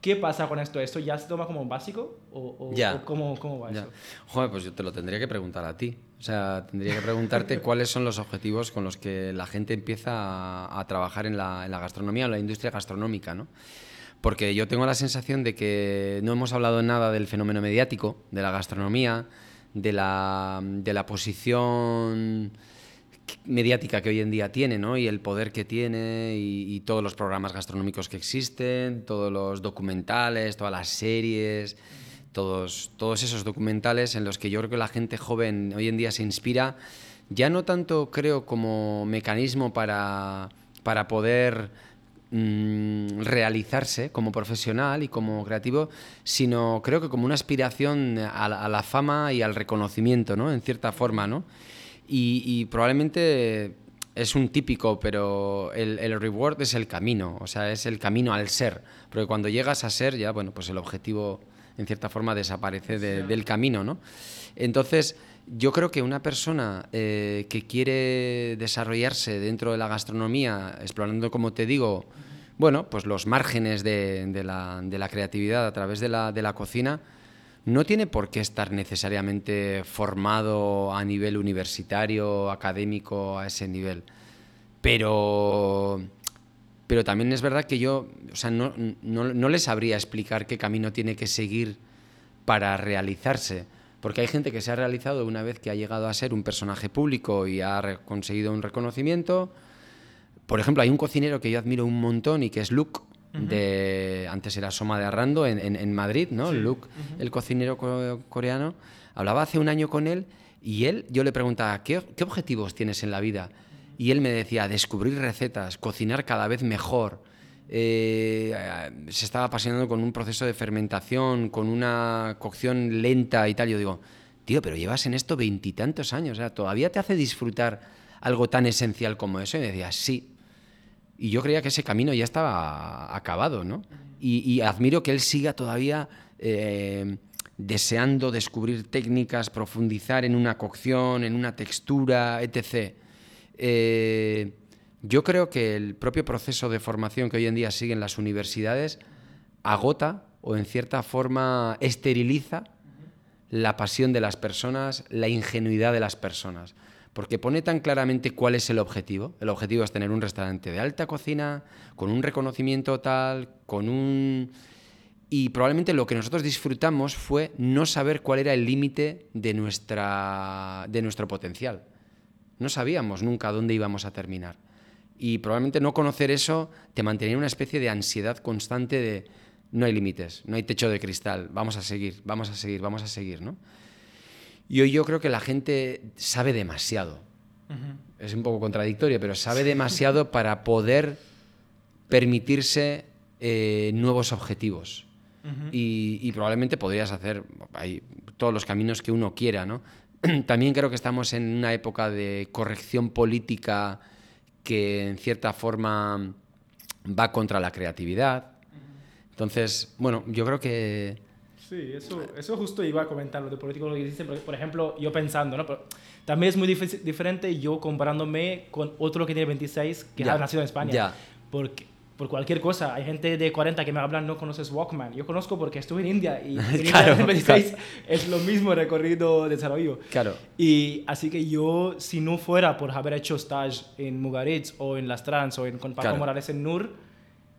¿Qué pasa con esto? ¿Esto ya se toma como básico? ¿O, o- o cómo, cómo va eso? Joder, pues yo te lo tendría que preguntar a ti. O sea, tendría que preguntarte cuáles son los objetivos con los que la gente empieza a, a trabajar en la, en la gastronomía o la industria gastronómica, ¿no? Porque yo tengo la sensación de que no hemos hablado nada del fenómeno mediático, de la gastronomía, de la, de la posición mediática que hoy en día tiene, ¿no? Y el poder que tiene y, todos los programas gastronómicos que existen, todos los documentales, todas las series, todos, todos esos documentales en los que yo creo que la gente joven hoy en día se inspira, ya no tanto creo como mecanismo para, para poder mm, realizarse como profesional y como creativo, sino creo que como una aspiración a la, a la fama y al reconocimiento, ¿no? En cierta forma, ¿no? Y, y probablemente es un típico, pero el, el reward es el camino, o sea, es el camino al ser, porque cuando llegas a ser ya, bueno, pues el objetivo en cierta forma desaparece de- del camino, ¿no? Entonces, yo creo que una persona eh, que quiere desarrollarse dentro de la gastronomía, explorando, como te digo, bueno, pues los márgenes de, la, creatividad a través de la, cocina, no tiene por qué estar necesariamente formado a nivel universitario, académico, a ese nivel. Pero, pero también es verdad que yo o sea, no, no le sabría explicar qué camino tiene que seguir para realizarse. Porque hay gente que se ha realizado una vez que ha llegado a ser un personaje público y ha conseguido un reconocimiento. Por ejemplo, hay un cocinero que yo admiro un montón y que es Luke, de, antes era Soma de Arrando en, en- en Madrid, ¿no? Luke, el cocinero co- coreano. Hablaba hace un año con él y él, yo le preguntaba, ¿qué, qué objetivos tienes en la vida? Y él me decía, descubrir recetas, cocinar cada vez mejor. Eh, se estaba apasionando con un proceso de fermentación, con una cocción lenta y tal. Yo digo, tío, pero llevas en esto veintitantos años, o sea, ¿todavía te hace disfrutar algo tan esencial como eso? Y me decía, sí. Y yo creía que ese camino ya estaba acabado, ¿no? Y, admiro que él siga todavía eh, deseando descubrir técnicas, profundizar en una cocción, en una textura, etc. Eh, yo creo que el propio proceso de formación que hoy en día siguen las universidades agota o en cierta forma esteriliza la pasión de las personas, la ingenuidad de las personas. Porque pone tan claramente cuál es el objetivo. El objetivo es tener un restaurante de alta cocina, con un reconocimiento tal, con un... Y probablemente lo que nosotros disfrutamos fue no saber cuál era el límite de, nuestra... de nuestro potencial. No sabíamos nunca dónde íbamos a terminar. Y probablemente no conocer eso te mantenía en una especie de ansiedad constante de no hay límites, no hay techo de cristal, vamos a seguir, vamos a seguir, vamos a seguir, ¿no? Y hoy yo creo que la gente sabe demasiado. Es un poco contradictorio, pero sabe demasiado para poder permitirse eh, nuevos objetivos. y, y probablemente podrías hacer hay todos los caminos que uno quiera, ¿no? También creo que estamos en una época de corrección política que en cierta forma va contra la creatividad. Entonces, bueno, yo creo que... Sí, eso, eso justo iba a comentar lo de político, lo que dice, por, por ejemplo, yo pensando, ¿no? Pero también es muy dif- diferente yo comparándome con otro que tiene 26 que Ya, ha nacido en España. ya. Porque, por cualquier cosa, hay gente de 40 que me hablan, no conoces Walkman. Yo conozco porque estuve en India y en Claro, India 26 es lo mismo recorrido de desarrollo. Claro. Y así que yo, si no fuera por haber hecho stage en Mugaritz o en Las Trans o en, con Paco Claro. Morales en NUR,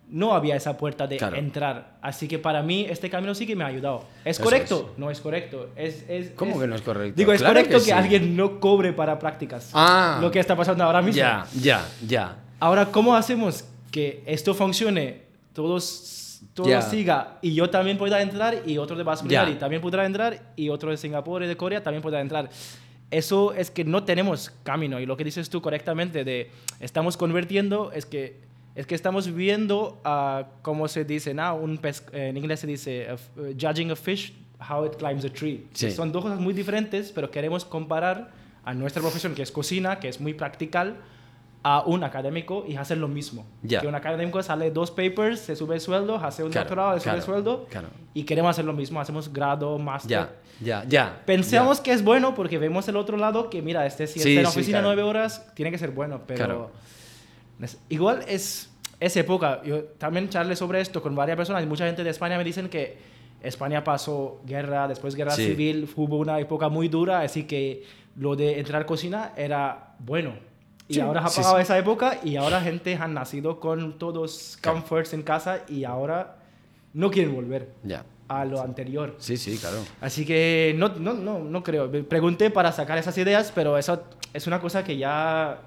no había esa puerta de Claro. entrar. Así que para mí este camino sí que me ha ayudado. ¿Es Eso correcto? No es correcto. Es, es, ¿Cómo es- que no es correcto? Digo, es Claro correcto que, que sí. alguien no cobre para prácticas. Ah. Lo que está pasando ahora mismo. Ya, ya, ya. Ahora, ¿cómo hacemos que esto funcione todos, todo Ya. siga y yo también pueda entrar y otro de Ya. Country también podrá entrar y otro de Singapur y de Corea también podrá entrar. Eso es que no tenemos camino y lo que dices tú correctamente de estamos convirtiendo es que es que estamos viendo a cómo se dice now un en inglés se dice uh, judging a fish how it climbs a tree. Sí. Son dos cosas muy diferentes, pero queremos comparar a nuestra profesión que es cocina, que es muy practical a un académico y hacer lo mismo. Ya. Que un académico sale dos papers, se sube el sueldo, hace un Claro, doctorado, se sube el sueldo claro. y queremos hacer lo mismo, hacemos grado, máster. Ya, ya, ya. Pensamos que es bueno porque vemos el otro lado que, mira, este si Sí, está en la sí, oficina nueve horas, tiene que ser bueno, pero igual es, es época. Yo también charlé sobre esto con varias personas y mucha gente de España me dicen que España pasó guerra, después guerra Sí. civil, hubo una época muy dura, así que lo de entrar a cocina era bueno. Y Sí, ahora ha sí, pasado sí. esa época y ahora gente han nacido con todos comforts en casa y ahora no quieren volver a lo anterior. Sí, sí, claro. Así que no, no, no, no creo. Pregunté para sacar esas ideas, pero eso es una cosa que ya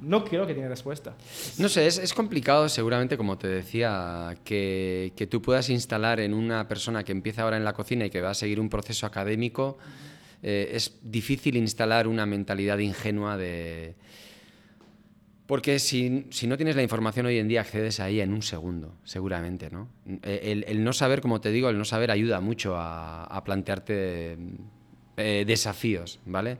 no creo que tiene respuesta. No sé, es, es complicado seguramente, como te decía, que, que tú puedas instalar en una persona que empieza ahora en la cocina y que va a seguir un proceso académico, eh, es difícil instalar una mentalidad ingenua de... Porque si, si no tienes la información hoy en día, accedes ahí en un segundo, seguramente, ¿no? Eh, El, el no saber, como te digo, el no saber ayuda mucho a, a plantearte eh, desafíos, ¿vale?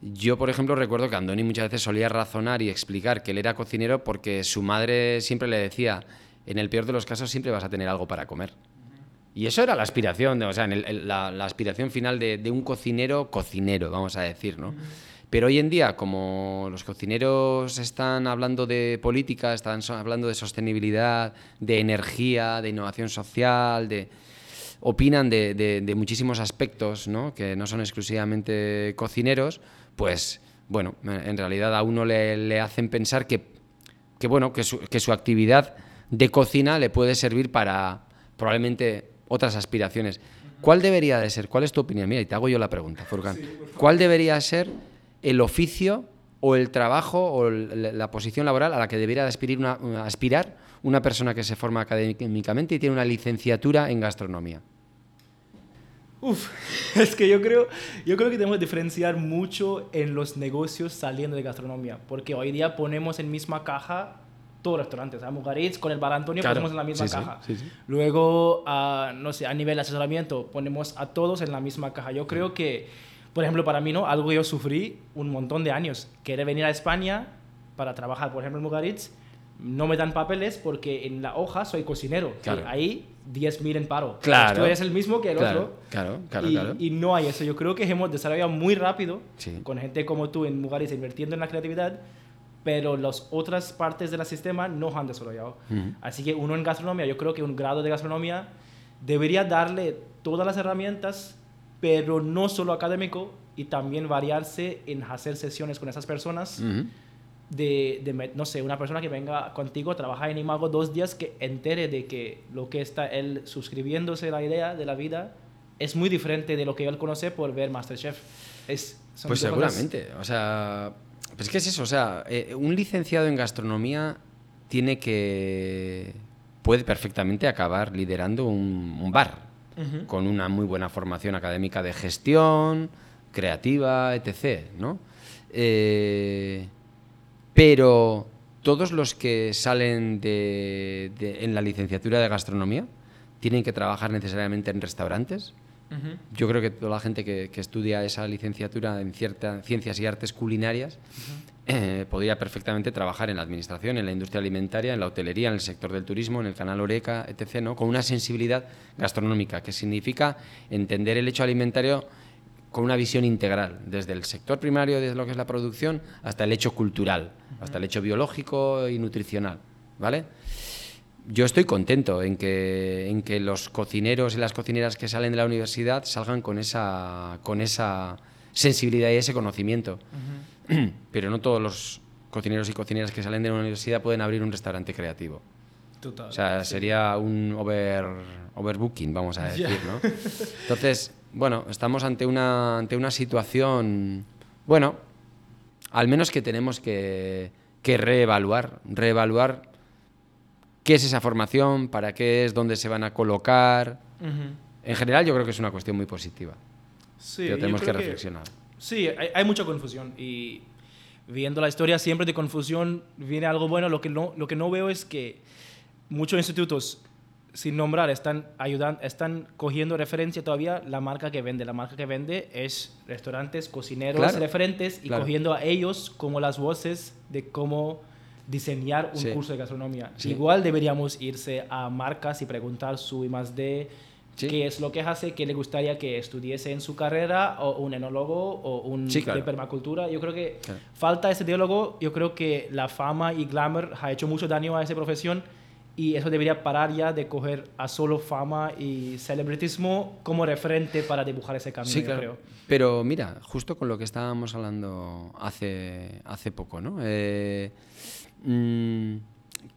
Yo, por ejemplo, recuerdo que Andoni muchas veces solía razonar y explicar que él era cocinero porque su madre siempre le decía, en el peor de los casos siempre vas a tener algo para comer. Y eso era la aspiración, o sea, la, aspiración final de un cocinero, cocinero, vamos a decir, ¿no? Pero hoy en día, como los cocineros están hablando de política, están hablando de sostenibilidad, de energía, de innovación social, de opinan de, de- de muchísimos aspectos, ¿no? Que no son exclusivamente cocineros, pues, bueno, en realidad a uno le, le hacen pensar que, que, bueno, que su, que su actividad de cocina le puede servir para probablemente otras aspiraciones. ¿Cuál debería de ser? ¿Cuál es tu opinión? Mira, y te hago yo la pregunta, Furkan. ¿Cuál debería ser el oficio o el trabajo o la posición laboral a la que debería de aspirar una, aspirar una persona que se forma académicamente y tiene una licenciatura en gastronomía? Uf, es que yo creo, yo creo que tenemos que diferenciar mucho en los negocios saliendo de gastronomía, porque hoy día ponemos en misma caja todos los restaurantes. A Mugaritz con el Bar Antonio Claro, ponemos en la misma sí, caja. sí, sí. Luego, a, no sé, a nivel de asesoramiento, ponemos a todos en la misma caja. Yo creo que, por ejemplo, para mí, ¿no? Algo que yo sufrí un montón de años. Querer venir a España para trabajar, por ejemplo, en Mugaritz, no me dan papeles porque en la hoja soy cocinero. Claro. Ahí 10.000 en paro. Claro. Tú eres el mismo que el Claro, otro. claro, claro, y, claro. y no hay eso. Yo creo que hemos desarrollado muy rápido Sí. con gente como tú en Mugaritz invirtiendo en la creatividad, pero las otras partes del sistema no han desarrollado. Ujú. Así que uno en gastronomía, yo creo que un grado de gastronomía debería darle todas las herramientas, pero no solo académico, y también variarse en hacer sesiones con esas personas. Ujú. De, de me- no sé, una persona que venga contigo a trabajar en Imago dos días que entere de que lo que está él suscribiéndose la idea de la vida es muy diferente de lo que él conoce por ver Masterchef. Es, Pues dos cosas- seguramente, o sea, pues es que es eso, o sea, eh, un licenciado en gastronomía tiene que, puede perfectamente acabar liderando un, un bar, Con una muy buena formación académica de gestión, creativa, etc., ¿no? Eh, pero todos los que salen de- de- en la licenciatura de gastronomía tienen que trabajar necesariamente en restaurantes. Yo creo que toda la gente que, que estudia esa licenciatura en cierta, ciencias y artes culinarias eh, podría perfectamente trabajar en la administración, en la industria alimentaria, en la hotelería, en el sector del turismo, en el canal Oreca, etc., ¿no? con una sensibilidad gastronómica, que significa entender el hecho alimentario con una visión integral, desde el sector primario, desde lo que es la producción, hasta el hecho cultural, hasta el hecho biológico y nutricional. ¿Vale? Yo estoy contento en que, en que los cocineros y las cocineras que salen de la universidad salgan con esa, con esa sensibilidad y ese conocimiento. Pero no todos los cocineros y cocineras que salen de la universidad pueden abrir un restaurante creativo. Total. O sea, sería un over, overbooking, vamos a decir, ¿no? Entonces, bueno, estamos ante una, ante una situación, bueno, al menos que tenemos que, que reevaluar, reevaluar ¿Qué es esa formación? ¿Para qué es? ¿Dónde se van a colocar? En general yo creo que es una cuestión muy positiva. Sí, pero yo tenemos que creo reflexionar. Sí, hay, hay mucha confusión y viendo la historia siempre de confusión viene algo bueno. Lo que no, lo que no veo es que muchos institutos, sin nombrar, están, ayudando, están cogiendo referencia todavía la marca que vende. La marca que vende es restaurantes, cocineros, Claro, referentes y claro. cogiendo a ellos como las voces de cómo diseñar un Sí. curso de gastronomía. Sí. Igual deberíamos irse a marcas y preguntar su I más D, Sí. qué es lo que hace, qué le gustaría que estudiese en su carrera, o un enólogo, o un Sí, claro. de permacultura. Yo creo que Claro. falta ese diálogo. Yo creo que la fama y glamour ha hecho mucho daño a esa profesión y eso debería parar ya de coger a solo fama y celebritismo como referente para dibujar ese camino, Sí, yo claro. creo. Pero mira, justo con lo que estábamos hablando hace, hace poco, ¿no? Eh, mm,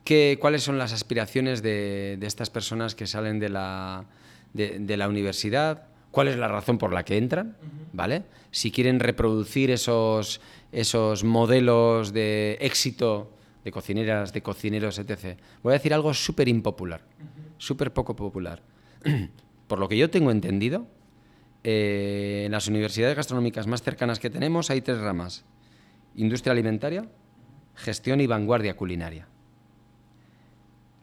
¿qué- ¿Cuáles son las aspiraciones de, de estas personas que salen de la, de, de la universidad? ¿Cuál es la razón por la que entran? ¿Vale? Si quieren reproducir esos, esos modelos de éxito de cocineras, de cocineros, etc. Voy a decir algo súper impopular, súper poco popular. por lo que yo tengo entendido, eh, en las universidades gastronómicas más cercanas que tenemos hay tres ramas. Industria alimentaria, gestión y vanguardia culinaria.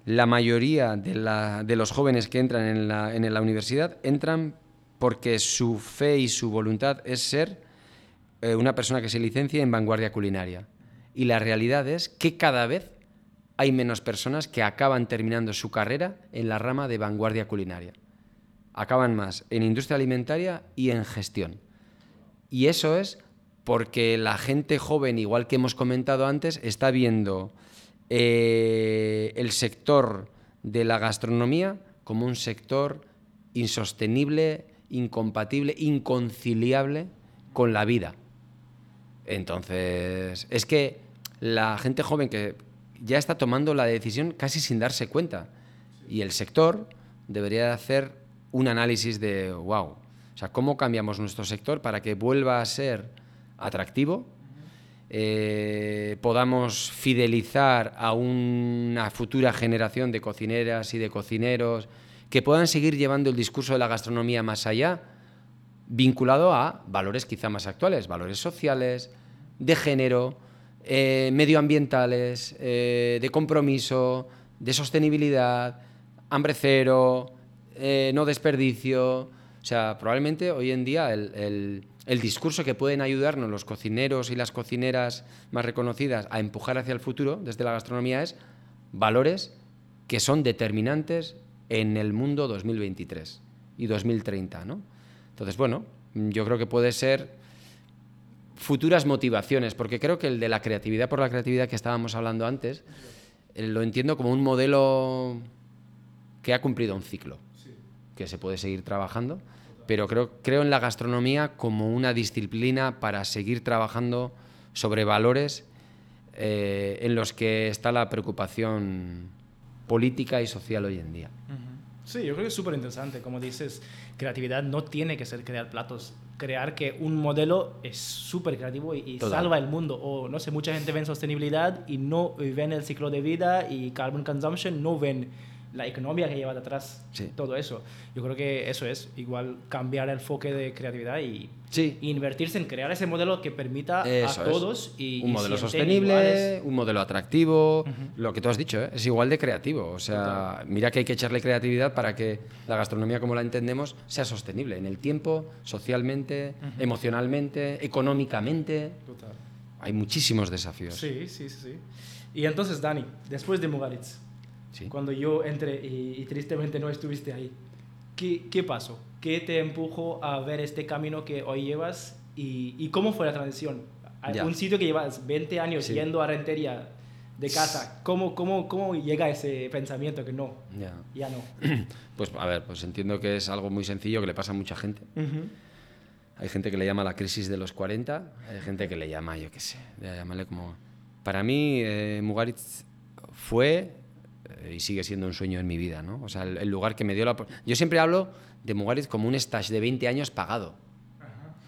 La mayoría de, los jóvenes que entran en la, universidad entran porque su fe y su voluntad es ser eh, una persona que se licencie en vanguardia culinaria. Y la realidad es que cada vez hay menos personas que acaban terminando su carrera en la rama de vanguardia culinaria acaban más en industria alimentaria y en gestión. Y eso es porque la gente joven, igual que hemos comentado antes, está viendo eh, el sector de la gastronomía como un sector insostenible, incompatible, inconciliable con la vida. Entonces, es que la gente joven que ya está tomando la decisión casi sin darse cuenta. Y el sector debería de hacer un análisis de, wow, o sea, ¿cómo cambiamos nuestro sector para que vuelva a ser atractivo? Eh, podamos fidelizar a una futura generación de cocineras y de cocineros que puedan seguir llevando el discurso de la gastronomía más allá, vinculado a valores quizá más actuales, valores sociales, de género, eh, medioambientales, eh, de compromiso, de sostenibilidad, hambre cero, no desperdicio. O sea, probablemente hoy en día el- el discurso que pueden ayudarnos los cocineros y las cocineras más reconocidas a empujar hacia el futuro desde la gastronomía es valores que son determinantes en el mundo 2023 y 2030, ¿no? Entonces, bueno, yo creo que puede ser futuras motivaciones, porque creo que el de la creatividad por la creatividad que estábamos hablando antes, eh, lo entiendo como un modelo que ha cumplido un ciclo, que se puede seguir trabajando, pero creo, creo en la gastronomía como una disciplina para seguir trabajando sobre valores eh, en los que está la preocupación política y social hoy en día. Sí, yo creo que es súper interesante. Como dices, creatividad no tiene que ser crear platos. Crear que un modelo es súper creativo y, y salva el mundo. O no sé, mucha gente ven sostenibilidad y no ven el ciclo de vida y carbon consumption, no ven la economía que lleva detrás Sí. todo eso. Yo creo que eso es igual cambiar el enfoque de creatividad y, Sí. invertirse en crear ese modelo que permita Eso a es. todos y un y modelo sostenible, iguales. un modelo atractivo, lo que tú has dicho, ¿eh? es igual de creativo. O sea, mira que hay que echarle creatividad para que la gastronomía como la entendemos sea sostenible en el tiempo, socialmente, emocionalmente, económicamente. Total. Hay muchísimos desafíos. Sí, sí, sí, sí. Y entonces, Dani, después de Mugaritz, Sí. cuando yo entré y, y tristemente no estuviste ahí, ¿qué, ¿qué pasó? ¿Qué te empujó a ver este camino que hoy llevas y, y cómo fue la transición? A Ya. Un sitio que llevas 20 años Sí. yendo a Rentería de casa, ¿cómo, cómo, ¿cómo llega ese pensamiento que no, Ya. ya no? Pues a ver, pues entiendo que es algo muy sencillo que le pasa a mucha gente. Hay gente que le llama la crisis de los 40, hay gente que le llama, yo qué sé, de llamarle como... Para mí, eh, Mugaritz fue y sigue siendo un sueño en mi vida, ¿no? O sea, el, el lugar que me dio la... Yo siempre hablo de Mugaritz como un stage de 20 años pagado.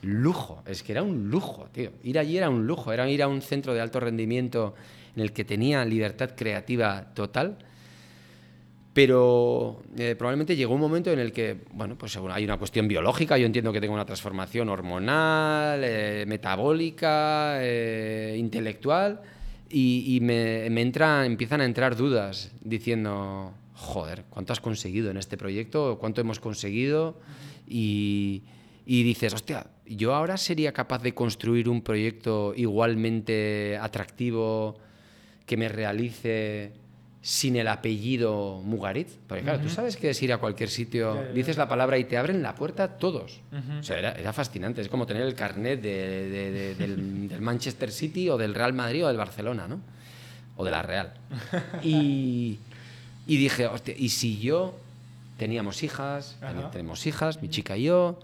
Lujo, es que era un lujo, tío. Ir allí era un lujo, era ir a un centro de alto rendimiento en el que tenía libertad creativa total. Pero eh, probablemente llegó un momento en el que, bueno, pues hay una cuestión biológica, yo entiendo que tengo una transformación hormonal, eh, metabólica, eh, intelectual, y, me, me entra, empiezan a entrar dudas diciendo, joder, ¿cuánto has conseguido en este proyecto? ¿Cuánto hemos conseguido? Y, y dices, hostia, yo ahora sería capaz de construir un proyecto igualmente atractivo que me realice sin el apellido Mugarit. Porque claro, tú sabes que es ir a cualquier sitio, dices la palabra y te abren la puerta todos. O sea, era, fascinante. Es como tener el carnet del, del, Manchester City o del Real Madrid o del Barcelona, ¿no? O de la Real. Y, y dije, hostia, ¿y si yo teníamos hijas, tenemos hijas, mi chica y yo,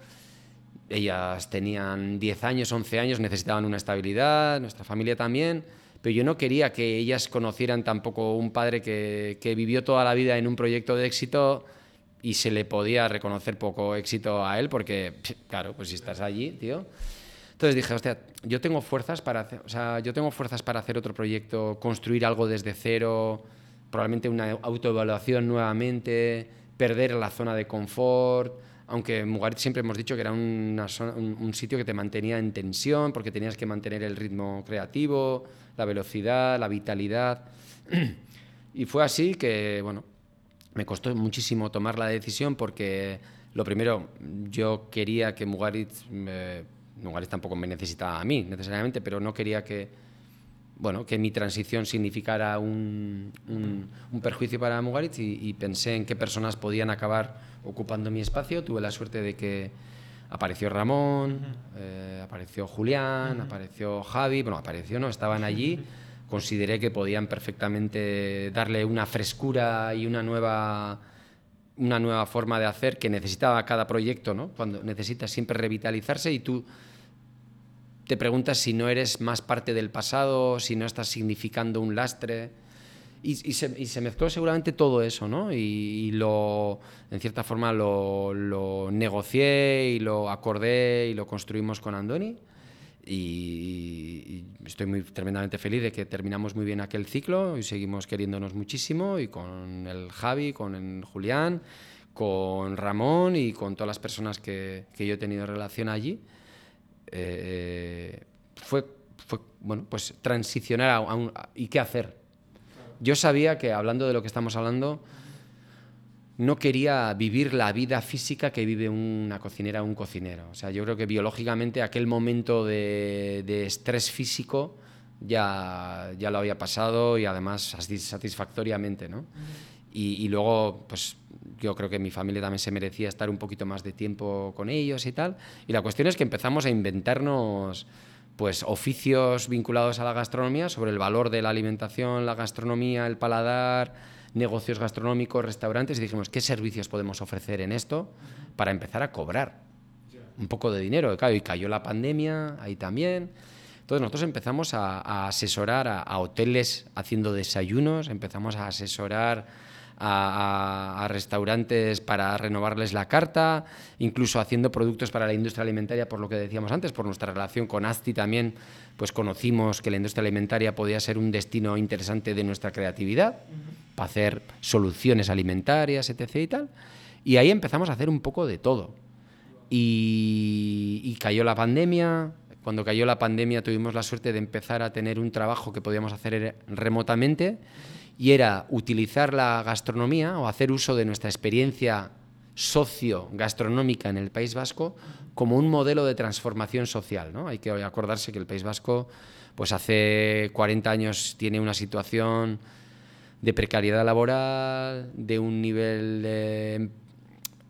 ellas tenían 10 años, 11 años, necesitaban una estabilidad, nuestra familia también, pero yo no quería que ellas conocieran tampoco un padre que, que vivió toda la vida en un proyecto de éxito y se le podía reconocer poco éxito a él porque, claro, pues si estás allí, tío. Entonces dije, hostia, yo tengo fuerzas para hacer, o sea, yo tengo fuerzas para hacer otro proyecto, construir algo desde cero, probablemente una autoevaluación nuevamente, perder la zona de confort, aunque Mugarit siempre hemos dicho que era un, sitio que te mantenía en tensión porque tenías que mantener el ritmo creativo, la velocidad, la vitalidad. y fue así que, bueno, me costó muchísimo tomar la decisión porque, lo primero, yo quería que Mugarit, Mugarit tampoco me necesitaba a mí necesariamente, pero no quería que bueno, que mi transición significara un, un, perjuicio para Mugaritz y, pensé en qué personas podían acabar ocupando mi espacio. Tuve la suerte de que apareció Ramón, eh, apareció Julián, apareció Javi, bueno, apareció, no, estaban allí. Consideré que podían perfectamente darle una frescura y una nueva, una nueva forma de hacer que necesitaba cada proyecto, ¿no? Cuando necesita siempre revitalizarse y tú te preguntas si no eres más parte del pasado, si no estás significando un lastre. Y, se, mezcló seguramente todo eso, ¿no? Y, lo, en cierta forma lo, negocié y lo acordé y lo construimos con Andoni. Y, estoy muy tremendamente feliz de que terminamos muy bien aquel ciclo y seguimos queriéndonos muchísimo y con el Javi, con el Julián, con Ramón y con todas las personas que, que yo he tenido relación allí. Eh, fue, fue, bueno, pues transicionar a, un, y qué hacer. Yo sabía que hablando de lo que estamos hablando, no quería vivir la vida física que vive una cocinera o un cocinero. O sea, yo creo que biológicamente aquel momento de, estrés físico ya, ya lo había pasado y además satisfactoriamente, ¿no? Y, y, luego, pues yo creo que mi familia también se merecía estar un poquito más de tiempo con ellos y tal. Y la cuestión es que empezamos a inventarnos pues oficios vinculados a la gastronomía sobre el valor de la alimentación, la gastronomía, el paladar, negocios gastronómicos, restaurantes y dijimos, ¿qué servicios podemos ofrecer en esto para empezar a cobrar un poco de dinero? y cayó la pandemia ahí también. Entonces nosotros empezamos a, asesorar a hoteles haciendo desayunos, empezamos a asesorar a, restaurantes para renovarles la carta, incluso haciendo productos para la industria alimentaria, por lo que decíamos antes, por nuestra relación con ASTI también, pues conocimos que la industria alimentaria podía ser un destino interesante de nuestra creatividad, para hacer soluciones alimentarias, etc. y tal. Y ahí empezamos a hacer un poco de todo. Y, y cayó la pandemia, cuando cayó la pandemia tuvimos la suerte de empezar a tener un trabajo que podíamos hacer remotamente y era utilizar la gastronomía o hacer uso de nuestra experiencia socio-gastronómica en el País Vasco como un modelo de transformación social. ¿no? Hay que acordarse que el País Vasco pues hace 40 años tiene una situación de precariedad laboral, de un nivel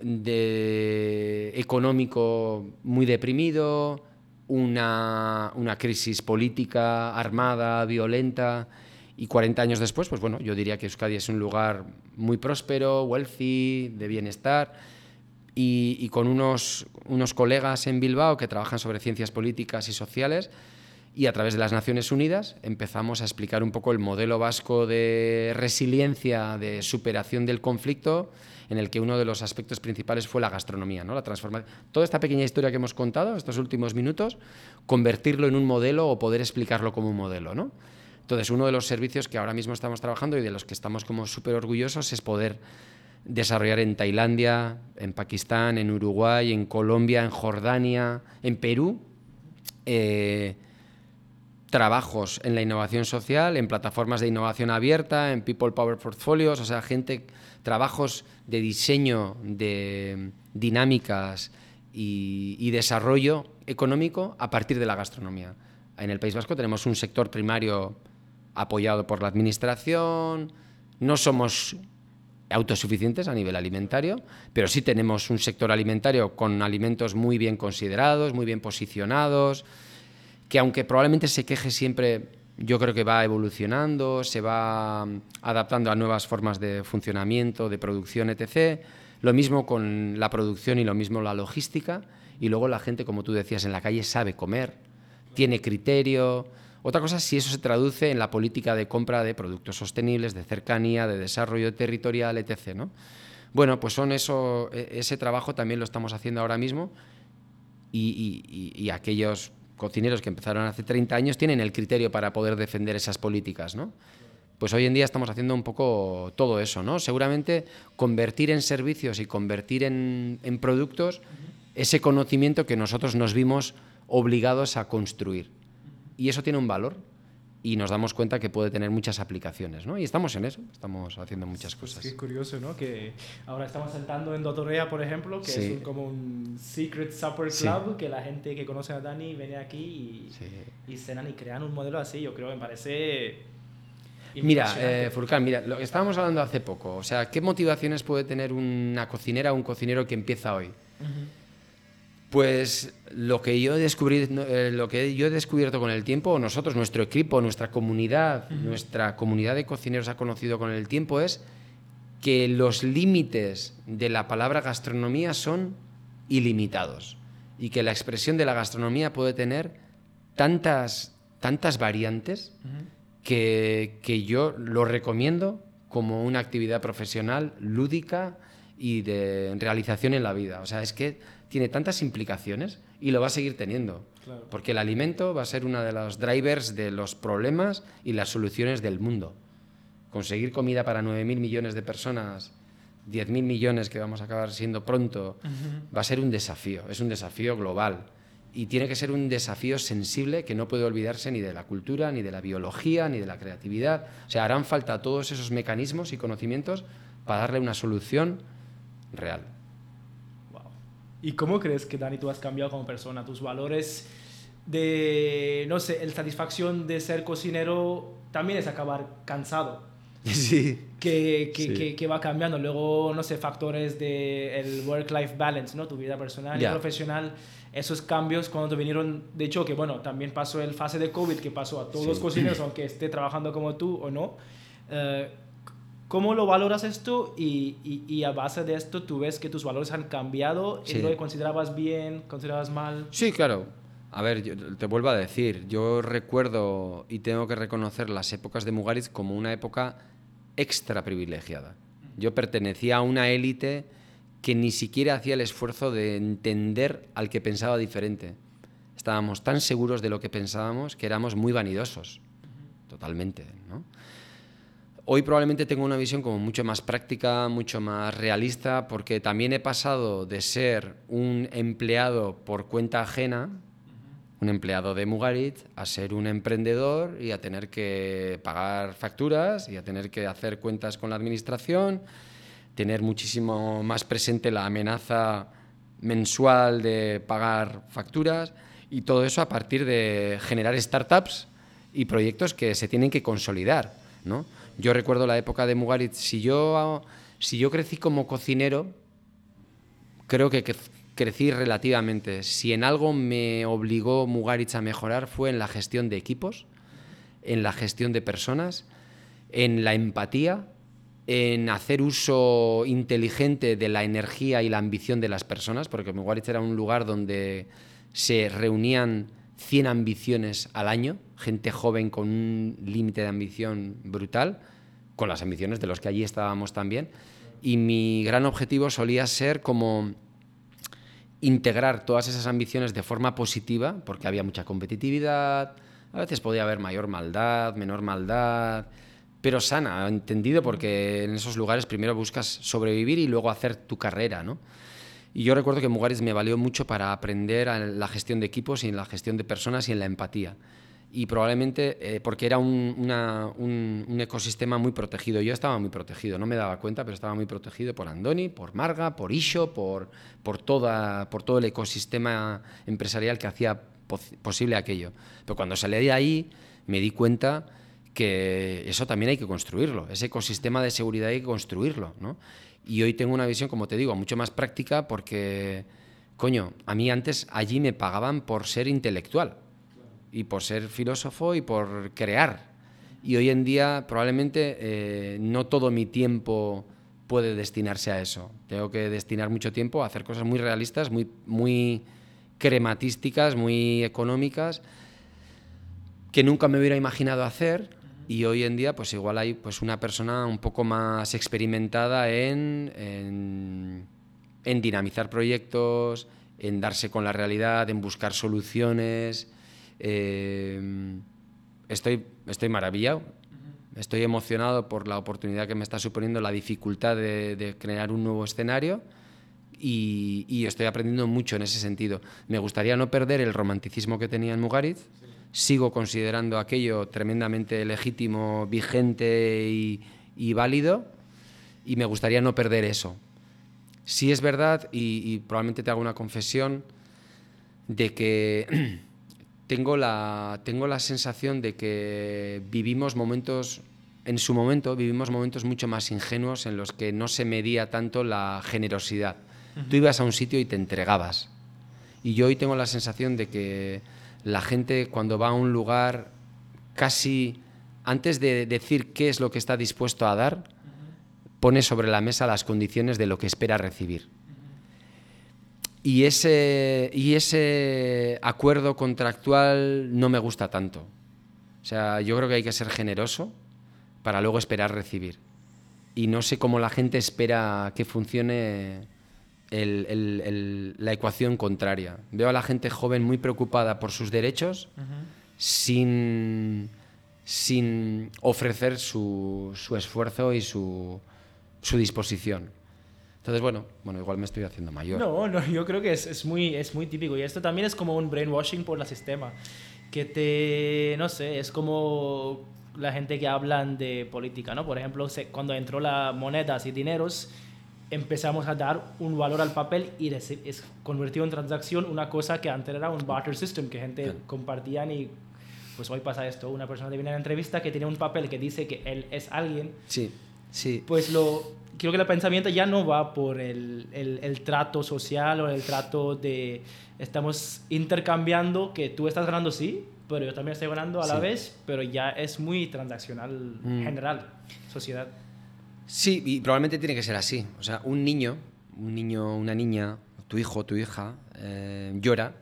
de, económico muy deprimido, una, una crisis política armada, violenta, y 40 años después, pues bueno, yo diría que Euskadi es un lugar muy próspero, wealthy, de bienestar, y, con unos, unos colegas en Bilbao que trabajan sobre ciencias políticas y sociales, y a través de las Naciones Unidas empezamos a explicar un poco el modelo vasco de resiliencia, de superación del conflicto, en el que uno de los aspectos principales fue la gastronomía, ¿no? la transformación. Toda esta pequeña historia que hemos contado, estos últimos minutos, convertirlo en un modelo o poder explicarlo como un modelo. ¿no? Entonces, uno de los servicios que ahora mismo estamos trabajando y de los que estamos como súper orgullosos es poder desarrollar en Tailandia, en Pakistán, en Uruguay, en Colombia, en Jordania, en Perú, eh, trabajos en la innovación social, en plataformas de innovación abierta, en People Power Portfolios, o sea, gente, trabajos de diseño de dinámicas y, desarrollo económico a partir de la gastronomía. En el País Vasco tenemos un sector primario apoyado por la administración, no somos autosuficientes a nivel alimentario, pero sí tenemos un sector alimentario con alimentos muy bien considerados, muy bien posicionados, que aunque probablemente se queje siempre, yo creo que va evolucionando, se va mm, adaptando a nuevas formas de funcionamiento, de producción, etc. Lo mismo con la producción y lo mismo la logística. Y luego la gente, como tú decías, en la calle sabe comer, tiene criterio. Otra cosa es si eso se traduce en la política de compra de productos sostenibles, de cercanía, de desarrollo territorial, etc. ¿no? Bueno, pues son eso, e, ese trabajo también lo estamos haciendo ahora mismo y, y aquellos cocineros que empezaron hace 30 años tienen el criterio para poder defender esas políticas, ¿no? Pues hoy en día estamos haciendo un poco todo eso, ¿no? Seguramente convertir en servicios y convertir en, en productos ese conocimiento que nosotros nos vimos obligados a construir. Y eso tiene un valor y nos damos cuenta que puede tener muchas aplicaciones, ¿no? Y estamos en eso, estamos haciendo muchas cosas. Es curioso, ¿no? Que ahora estamos sentando en Dotorea, por ejemplo, que es como un secret supper club, que la gente que conoce a Dani viene aquí y, y cenan y crean un modelo así. Yo creo que me parece... Mira, eh, mira, lo que estábamos hablando hace poco, o sea, ¿qué motivaciones puede tener una cocinera o un cocinero que empieza hoy? Pues lo que yo descubrí, eh, lo que yo he descubierto con el tiempo, nosotros, nuestro equipo, nuestra comunidad, nuestra comunidad de cocineros ha conocido con el tiempo es que los límites de la palabra gastronomía son ilimitados y que la expresión de la gastronomía puede tener tantas, tantas variantes que, que yo lo recomiendo como una actividad profesional lúdica y de realización en la vida. O sea, es que tiene tantas implicaciones y lo va a seguir teniendo. Porque el alimento va a ser uno de los drivers de los problemas y las soluciones del mundo. Conseguir comida para 9.000 millones de personas, 10.000 millones que vamos a acabar siendo pronto, va a ser un desafío, es un desafío global. Y tiene que ser un desafío sensible que no puede olvidarse ni de la cultura, ni de la biología, ni de la creatividad. O sea, harán falta todos esos mecanismos y conocimientos para darle una solución real. ¿Y cómo crees que, Dani, tú has cambiado como persona? Tus valores de, no sé, la satisfacción de ser cocinero también es acabar cansado. Sí. Que, que, que, va cambiando. Luego, no sé, factores del el work-life balance, ¿no? Tu vida personal y profesional. Esos cambios cuando te vinieron de hecho que bueno, también pasó el fase de COVID que pasó a todos los cocineros, aunque esté trabajando como tú o no. Eh, ¿Cómo lo valoras esto y, y, a base de esto tú ves que tus valores han cambiado? Sí. ¿Lo considerabas bien, considerabas mal? Sí, claro. A ver, te vuelvo a decir, yo recuerdo y tengo que reconocer las épocas de Mugaritz como una época extra privilegiada. Yo pertenecía a una élite que ni siquiera hacía el esfuerzo de entender al que pensaba diferente. Estábamos tan seguros de lo que pensábamos que éramos muy vanidosos, totalmente. Hoy probablemente tengo una visión como mucho más práctica, mucho más realista, porque también he pasado de ser un empleado por cuenta ajena, un empleado de Mugarit, a ser un emprendedor y a tener que pagar facturas y a tener que hacer cuentas con la administración, tener muchísimo más presente la amenaza mensual de pagar facturas y todo eso a partir de generar startups y proyectos que se tienen que consolidar, ¿no? Yo recuerdo la época de Mugaritz. Si yo, si yo crecí como cocinero, creo que crecí relativamente. Si en algo me obligó Mugaritz a mejorar fue en la gestión de equipos, en la gestión de personas, en la empatía, en hacer uso inteligente de la energía y la ambición de las personas, porque Mugaritz era un lugar donde se reunían 100 ambiciones al año, gente joven con un límite de ambición brutal, con las ambiciones de los que allí estábamos también. Y mi gran objetivo solía ser como integrar todas esas ambiciones de forma positiva, porque había mucha competitividad, A veces podía haber mayor maldad, menor maldad, pero sana, entendido, porque en esos lugares primero buscas sobrevivir y luego hacer tu carrera, ¿no? Y yo recuerdo que Mugares me valió mucho para aprender a la gestión de equipos y en la gestión de personas y en la empatía. Y probablemente eh, porque era un, un, ecosistema muy protegido. Yo estaba muy protegido, no me daba cuenta, pero estaba muy protegido por Andoni, por Marga, por Isho, por, por, toda, por todo el ecosistema empresarial que hacía posible aquello. Pero cuando salí de ahí me di cuenta que eso también hay que construirlo, ese ecosistema de seguridad hay que construirlo, ¿no? Y hoy tengo una visión, como te digo, mucho más práctica porque, coño, a mí antes allí me pagaban por ser intelectual y por ser filósofo y por crear. Y hoy en día probablemente eh, no todo mi tiempo puede destinarse a eso. Tengo que destinar mucho tiempo a hacer cosas muy realistas, muy, muy crematísticas, muy económicas, que nunca me hubiera imaginado hacer y hoy en día, pues igual hay pues, una persona un poco más experimentada en, en, dinamizar proyectos, en darse con la realidad, en buscar soluciones. Eh, estoy, estoy maravillado, estoy emocionado por la oportunidad que me está suponiendo la dificultad de, crear un nuevo escenario. Y, y, estoy aprendiendo mucho en ese sentido. Me gustaría no perder el romanticismo que tenía en Mugaritz, sigo considerando aquello tremendamente legítimo, vigente y, válido, y me gustaría no perder eso. Sí es verdad, y, probablemente te hago una confesión, de que tengo la, tengo la sensación de que vivimos momentos, en su momento, vivimos momentos mucho más ingenuos en los que no se medía tanto la generosidad. Tú ibas a un sitio y te entregabas. Y yo hoy tengo la sensación de que la gente cuando va a un lugar casi antes de decir qué es lo que está dispuesto a dar, pone sobre la mesa las condiciones de lo que espera recibir. Y ese, y ese acuerdo contractual no me gusta tanto. O sea, yo creo que hay que ser generoso para luego esperar recibir. Y no sé cómo la gente espera que funcione la ecuación contraria. Veo a la gente joven muy preocupada por sus derechos sin, sin ofrecer su, esfuerzo y su, disposición. Entonces, bueno, bueno, igual me estoy haciendo mayor. No, no, yo creo que es, muy, es muy típico. Y esto también es como un brainwashing por el sistema. Que te, no sé, es como la gente que hablan de política, ¿no? Por ejemplo, cuando entró la monedas y dineros, empezamos a dar un valor al papel y es convertido en transacción una cosa que antes era un barter system que gente compartía y pues hoy pasa esto. Una persona te viene a la entrevista que tiene un papel que dice que él es alguien. Sí sí. Pues lo creo que el pensamiento ya no va por el, el, el trato social o el trato de estamos intercambiando que tú estás ganando sí pero yo también estoy ganando a la vez pero ya es muy transaccional mm. general sociedad Sí, y probablemente tiene que ser así. O sea, un niño, un niño, una niña, tu hijo, tu hija, eh, llora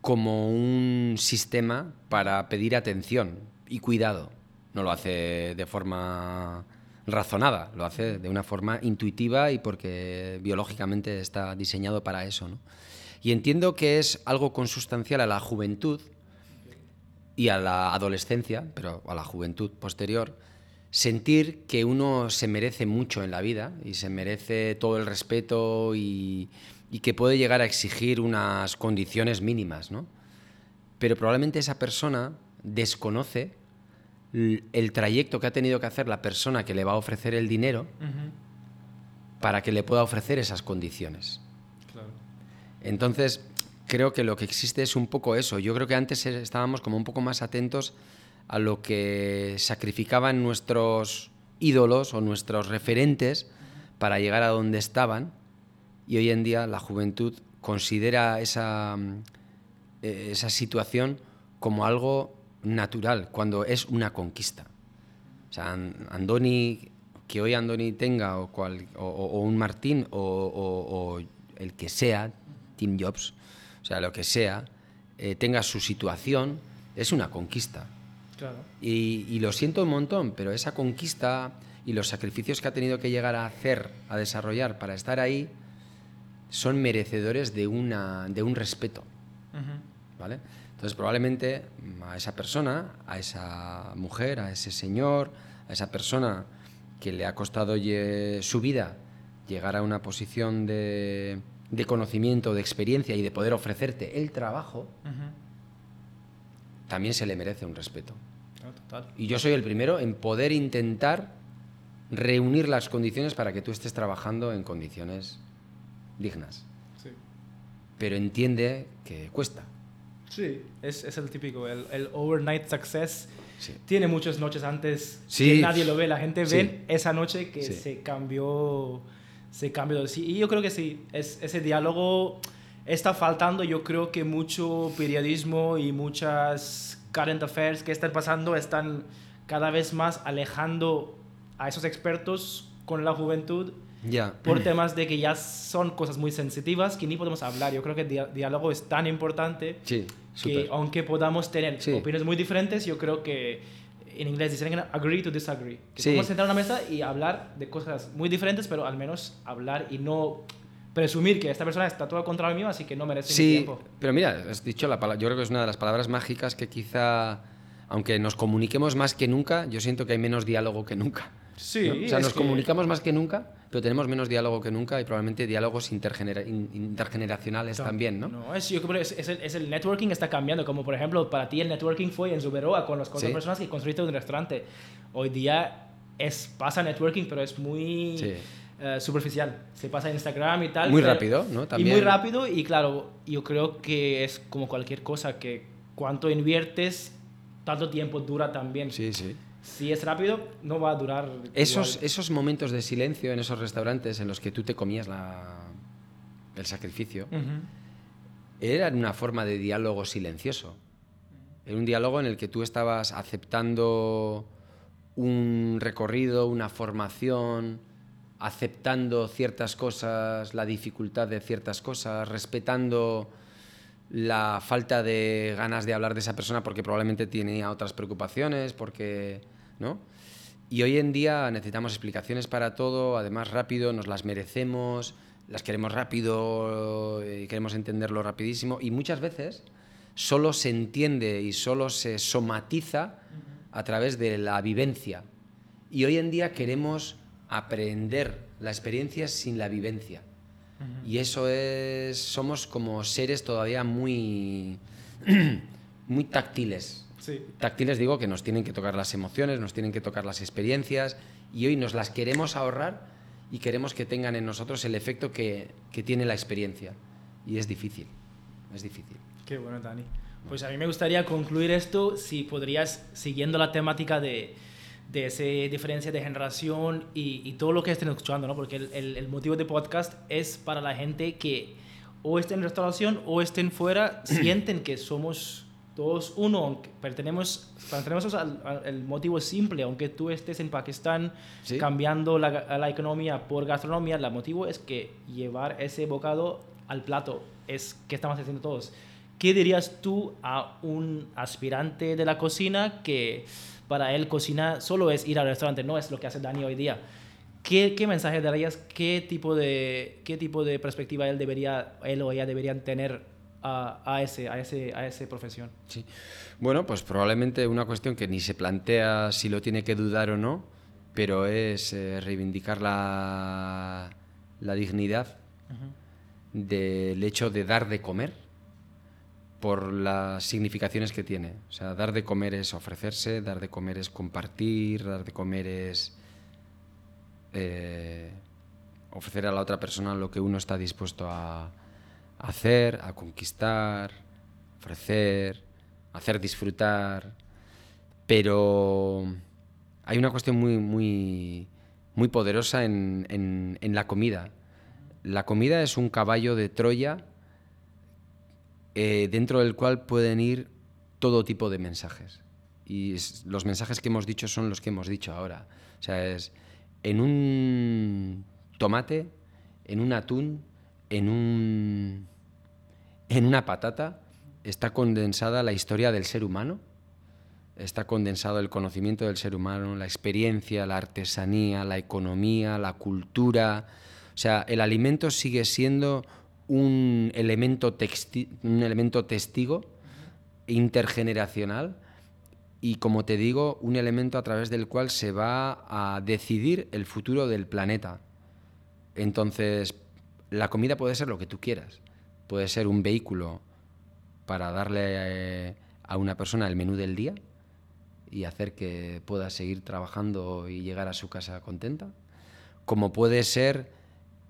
como un sistema para pedir atención y cuidado. No lo hace de forma razonada, lo hace de una forma intuitiva y porque biológicamente está diseñado para eso. Y entiendo que es algo consustancial a la juventud y a la adolescencia, pero a la juventud posterior, sentir que uno se merece mucho en la vida y se merece todo el respeto y, que puede llegar a exigir unas condiciones mínimas, ¿no? Pero probablemente esa persona desconoce el trayecto que ha tenido que hacer la persona que le va a ofrecer el dinero para que le pueda ofrecer esas condiciones. Entonces, creo que lo que existe es un poco eso. Yo creo que antes estábamos como un poco más atentos a lo que sacrificaban nuestros ídolos o nuestros referentes para llegar a donde estaban y hoy en día la juventud considera esa, eh, esa situación como algo natural, cuando es una conquista. O sea, Andoni, que hoy Andoni tenga, o, o, un Martín, o, el que sea, Tim Jobs, o sea, lo que sea, eh, tenga su situación, es una conquista. Y, lo siento un montón, pero esa conquista y los sacrificios que ha tenido que llegar a hacer, a desarrollar para estar ahí, son merecedores de, una, de un respeto. ¿Vale? Entonces probablemente a esa persona, a esa mujer, a ese señor, a esa persona que le ha costado su vida llegar a una posición de, conocimiento, de experiencia y de poder ofrecerte el trabajo, también se le merece un respeto. Y yo soy el primero en poder intentar reunir las condiciones para que tú estés trabajando en condiciones dignas. Pero entiende que cuesta. Sí, es, es el típico, el, el overnight success. Tiene muchas noches antes que nadie lo ve, la gente ve esa noche que se cambió, se cambió. y yo creo que sí, es, ese diálogo está faltando. Yo creo que mucho periodismo y muchas current affairs que están pasando están cada vez más alejando a esos expertos con la juventud ya. por temas de que ya son cosas muy sensitivas que ni podemos hablar. Yo creo que el diálogo es tan importante que aunque podamos tener opiniones muy diferentes, yo creo que en inglés dicen agree to disagree. Que podemos sentar a una mesa y hablar de cosas muy diferentes, pero al menos hablar y no presumir que esta persona está todo contra mí, así que no merece sí, mi tiempo. Pero mira, has dicho la palabra, yo creo que es una de las palabras mágicas que quizá, aunque nos comuniquemos más que nunca, yo siento que hay menos diálogo que nunca. Sí, o sea, nos comunicamos más que nunca, pero tenemos menos diálogo que nunca y probablemente diálogos intergeneracionales también, ¿no? No, es, yo creo que es, el, es, el, networking está cambiando, como por ejemplo, para ti el networking fue en Zuberoa con las cuatro personas que construiste un restaurante. Hoy día es, pasa networking, pero es muy... Eh, superficial. Se pasa en Instagram y tal. Muy rápido, ¿no? También. Y muy rápido y claro, yo creo que es como cualquier cosa, que cuanto inviertes, tanto tiempo dura también. Sí, sí. Si es rápido, no va a durar. Esos, esos momentos de silencio en esos restaurantes en los que tú te comías la, el sacrificio, eran una forma de diálogo silencioso. Era un diálogo en el que tú estabas aceptando un recorrido, una formación, aceptando ciertas cosas, la dificultad de ciertas cosas, respetando la falta de ganas de hablar de esa persona porque probablemente tenía otras preocupaciones, porque, ¿no? Y hoy en día necesitamos explicaciones para todo, además rápido, nos las merecemos, las queremos rápido y queremos entenderlo rapidísimo y muchas veces solo se entiende y solo se somatiza a través de la vivencia. Y hoy en día queremos aprender la experiencia sin la vivencia. Y eso es, somos como seres todavía muy, muy táctiles. Táctiles digo que nos tienen que tocar las emociones, nos tienen que tocar las experiencias y hoy nos las queremos ahorrar y queremos que tengan en nosotros el efecto que, que tiene la experiencia. Y es difícil, es difícil. Qué bueno, Dani. Pues a mí me gustaría concluir esto si podrías, siguiendo la temática de, de esa diferencia de generación y, todo lo que estén escuchando, ¿no? Porque el, el, motivo de podcast es para la gente que o estén en restauración o estén fuera, sienten que somos todos uno, pertenecemos, pertenecemos al, el motivo simple, aunque tú estés en Pakistán cambiando la, la, economía por gastronomía, el motivo es que llevar ese bocado al plato es que estamos haciendo todos. ¿Qué dirías tú a un aspirante de la cocina que para él cocina solo es ir al restaurante, no es lo que hace Dani hoy día. ¿Qué, qué mensaje darías? ¿Qué tipo, de, ¿Qué tipo de perspectiva él, debería, él o ella deberían tener a, a, ese, a, ese, a esa profesión? Sí. Bueno, pues probablemente una cuestión que ni se plantea si lo tiene que dudar o no, pero es eh, reivindicar la, la dignidad del hecho de dar de comer por las significaciones que tiene. O sea, dar de comer es ofrecerse, dar de comer es compartir, dar de comer es eh, ofrecer a la otra persona lo que uno está dispuesto a, hacer, a conquistar, ofrecer, hacer disfrutar. Pero hay una cuestión muy, muy, muy poderosa en, en la comida. La comida es un caballo de Troya eh, dentro del cual pueden ir todo tipo de mensajes. Y los mensajes que hemos dicho son los que hemos dicho ahora. O sea, es en un tomate, en un atún, en, un, en una patata, está condensada la historia del ser humano, está condensado el conocimiento del ser humano, la experiencia, la artesanía, la economía, la cultura. O sea, el alimento sigue siendo un elemento, un elemento testigo intergeneracional y, como te digo, un elemento a través del cual se va a decidir el futuro del planeta. Entonces, la comida puede ser lo que tú quieras. Puede ser un vehículo para darle eh, a una persona el menú del día y hacer que pueda seguir trabajando y llegar a su casa contenta. Como puede ser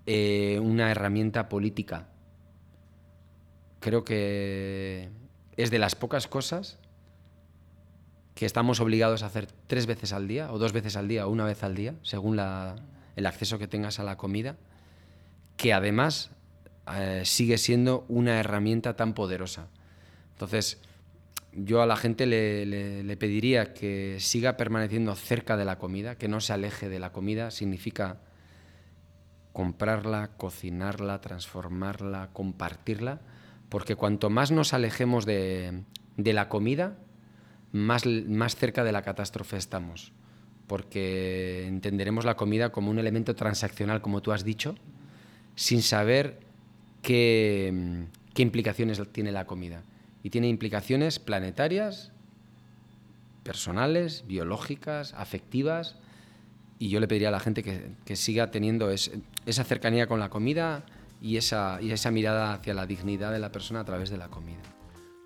eh, una herramienta política. Creo que es de las pocas cosas que estamos obligados a hacer tres veces al día, o dos veces al día, o una vez al día, según el acceso que tengas a la comida, que además eh, sigue siendo una herramienta tan poderosa. Entonces, yo a la gente le, pediría que siga permaneciendo cerca de la comida, que no se aleje de la comida, significa comprarla, cocinarla, transformarla, compartirla, porque cuanto más nos alejemos de, la comida, más, más cerca de la catástrofe estamos, porque entenderemos la comida como un elemento transaccional, como tú has dicho, sin saber qué, qué implicaciones tiene la comida. Y tiene implicaciones planetarias, personales, biológicas, afectivas, y yo le pediría a la gente que, siga teniendo esa cercanía con la comida y esa, y esa mirada hacia la dignidad de la persona a través de la comida.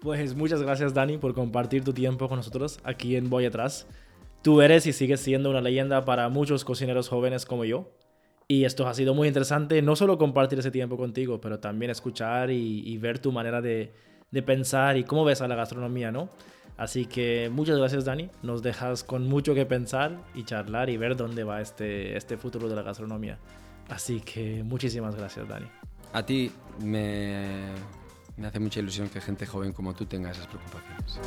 Pues muchas gracias Dani por compartir tu tiempo con nosotros aquí en Voy Atrás. Tú eres y sigues siendo una leyenda para muchos cocineros jóvenes como yo. Y esto ha sido muy interesante, no solo compartir ese tiempo contigo, pero también escuchar y, y ver tu manera de, de pensar y cómo ves a la gastronomía, ¿no? Así que muchas gracias Dani, nos dejas con mucho que pensar y charlar y ver dónde va este, este futuro de la gastronomía. Así que muchísimas gracias Dani. A ti me, me hace mucha ilusión que gente joven como tú tenga esas preocupaciones.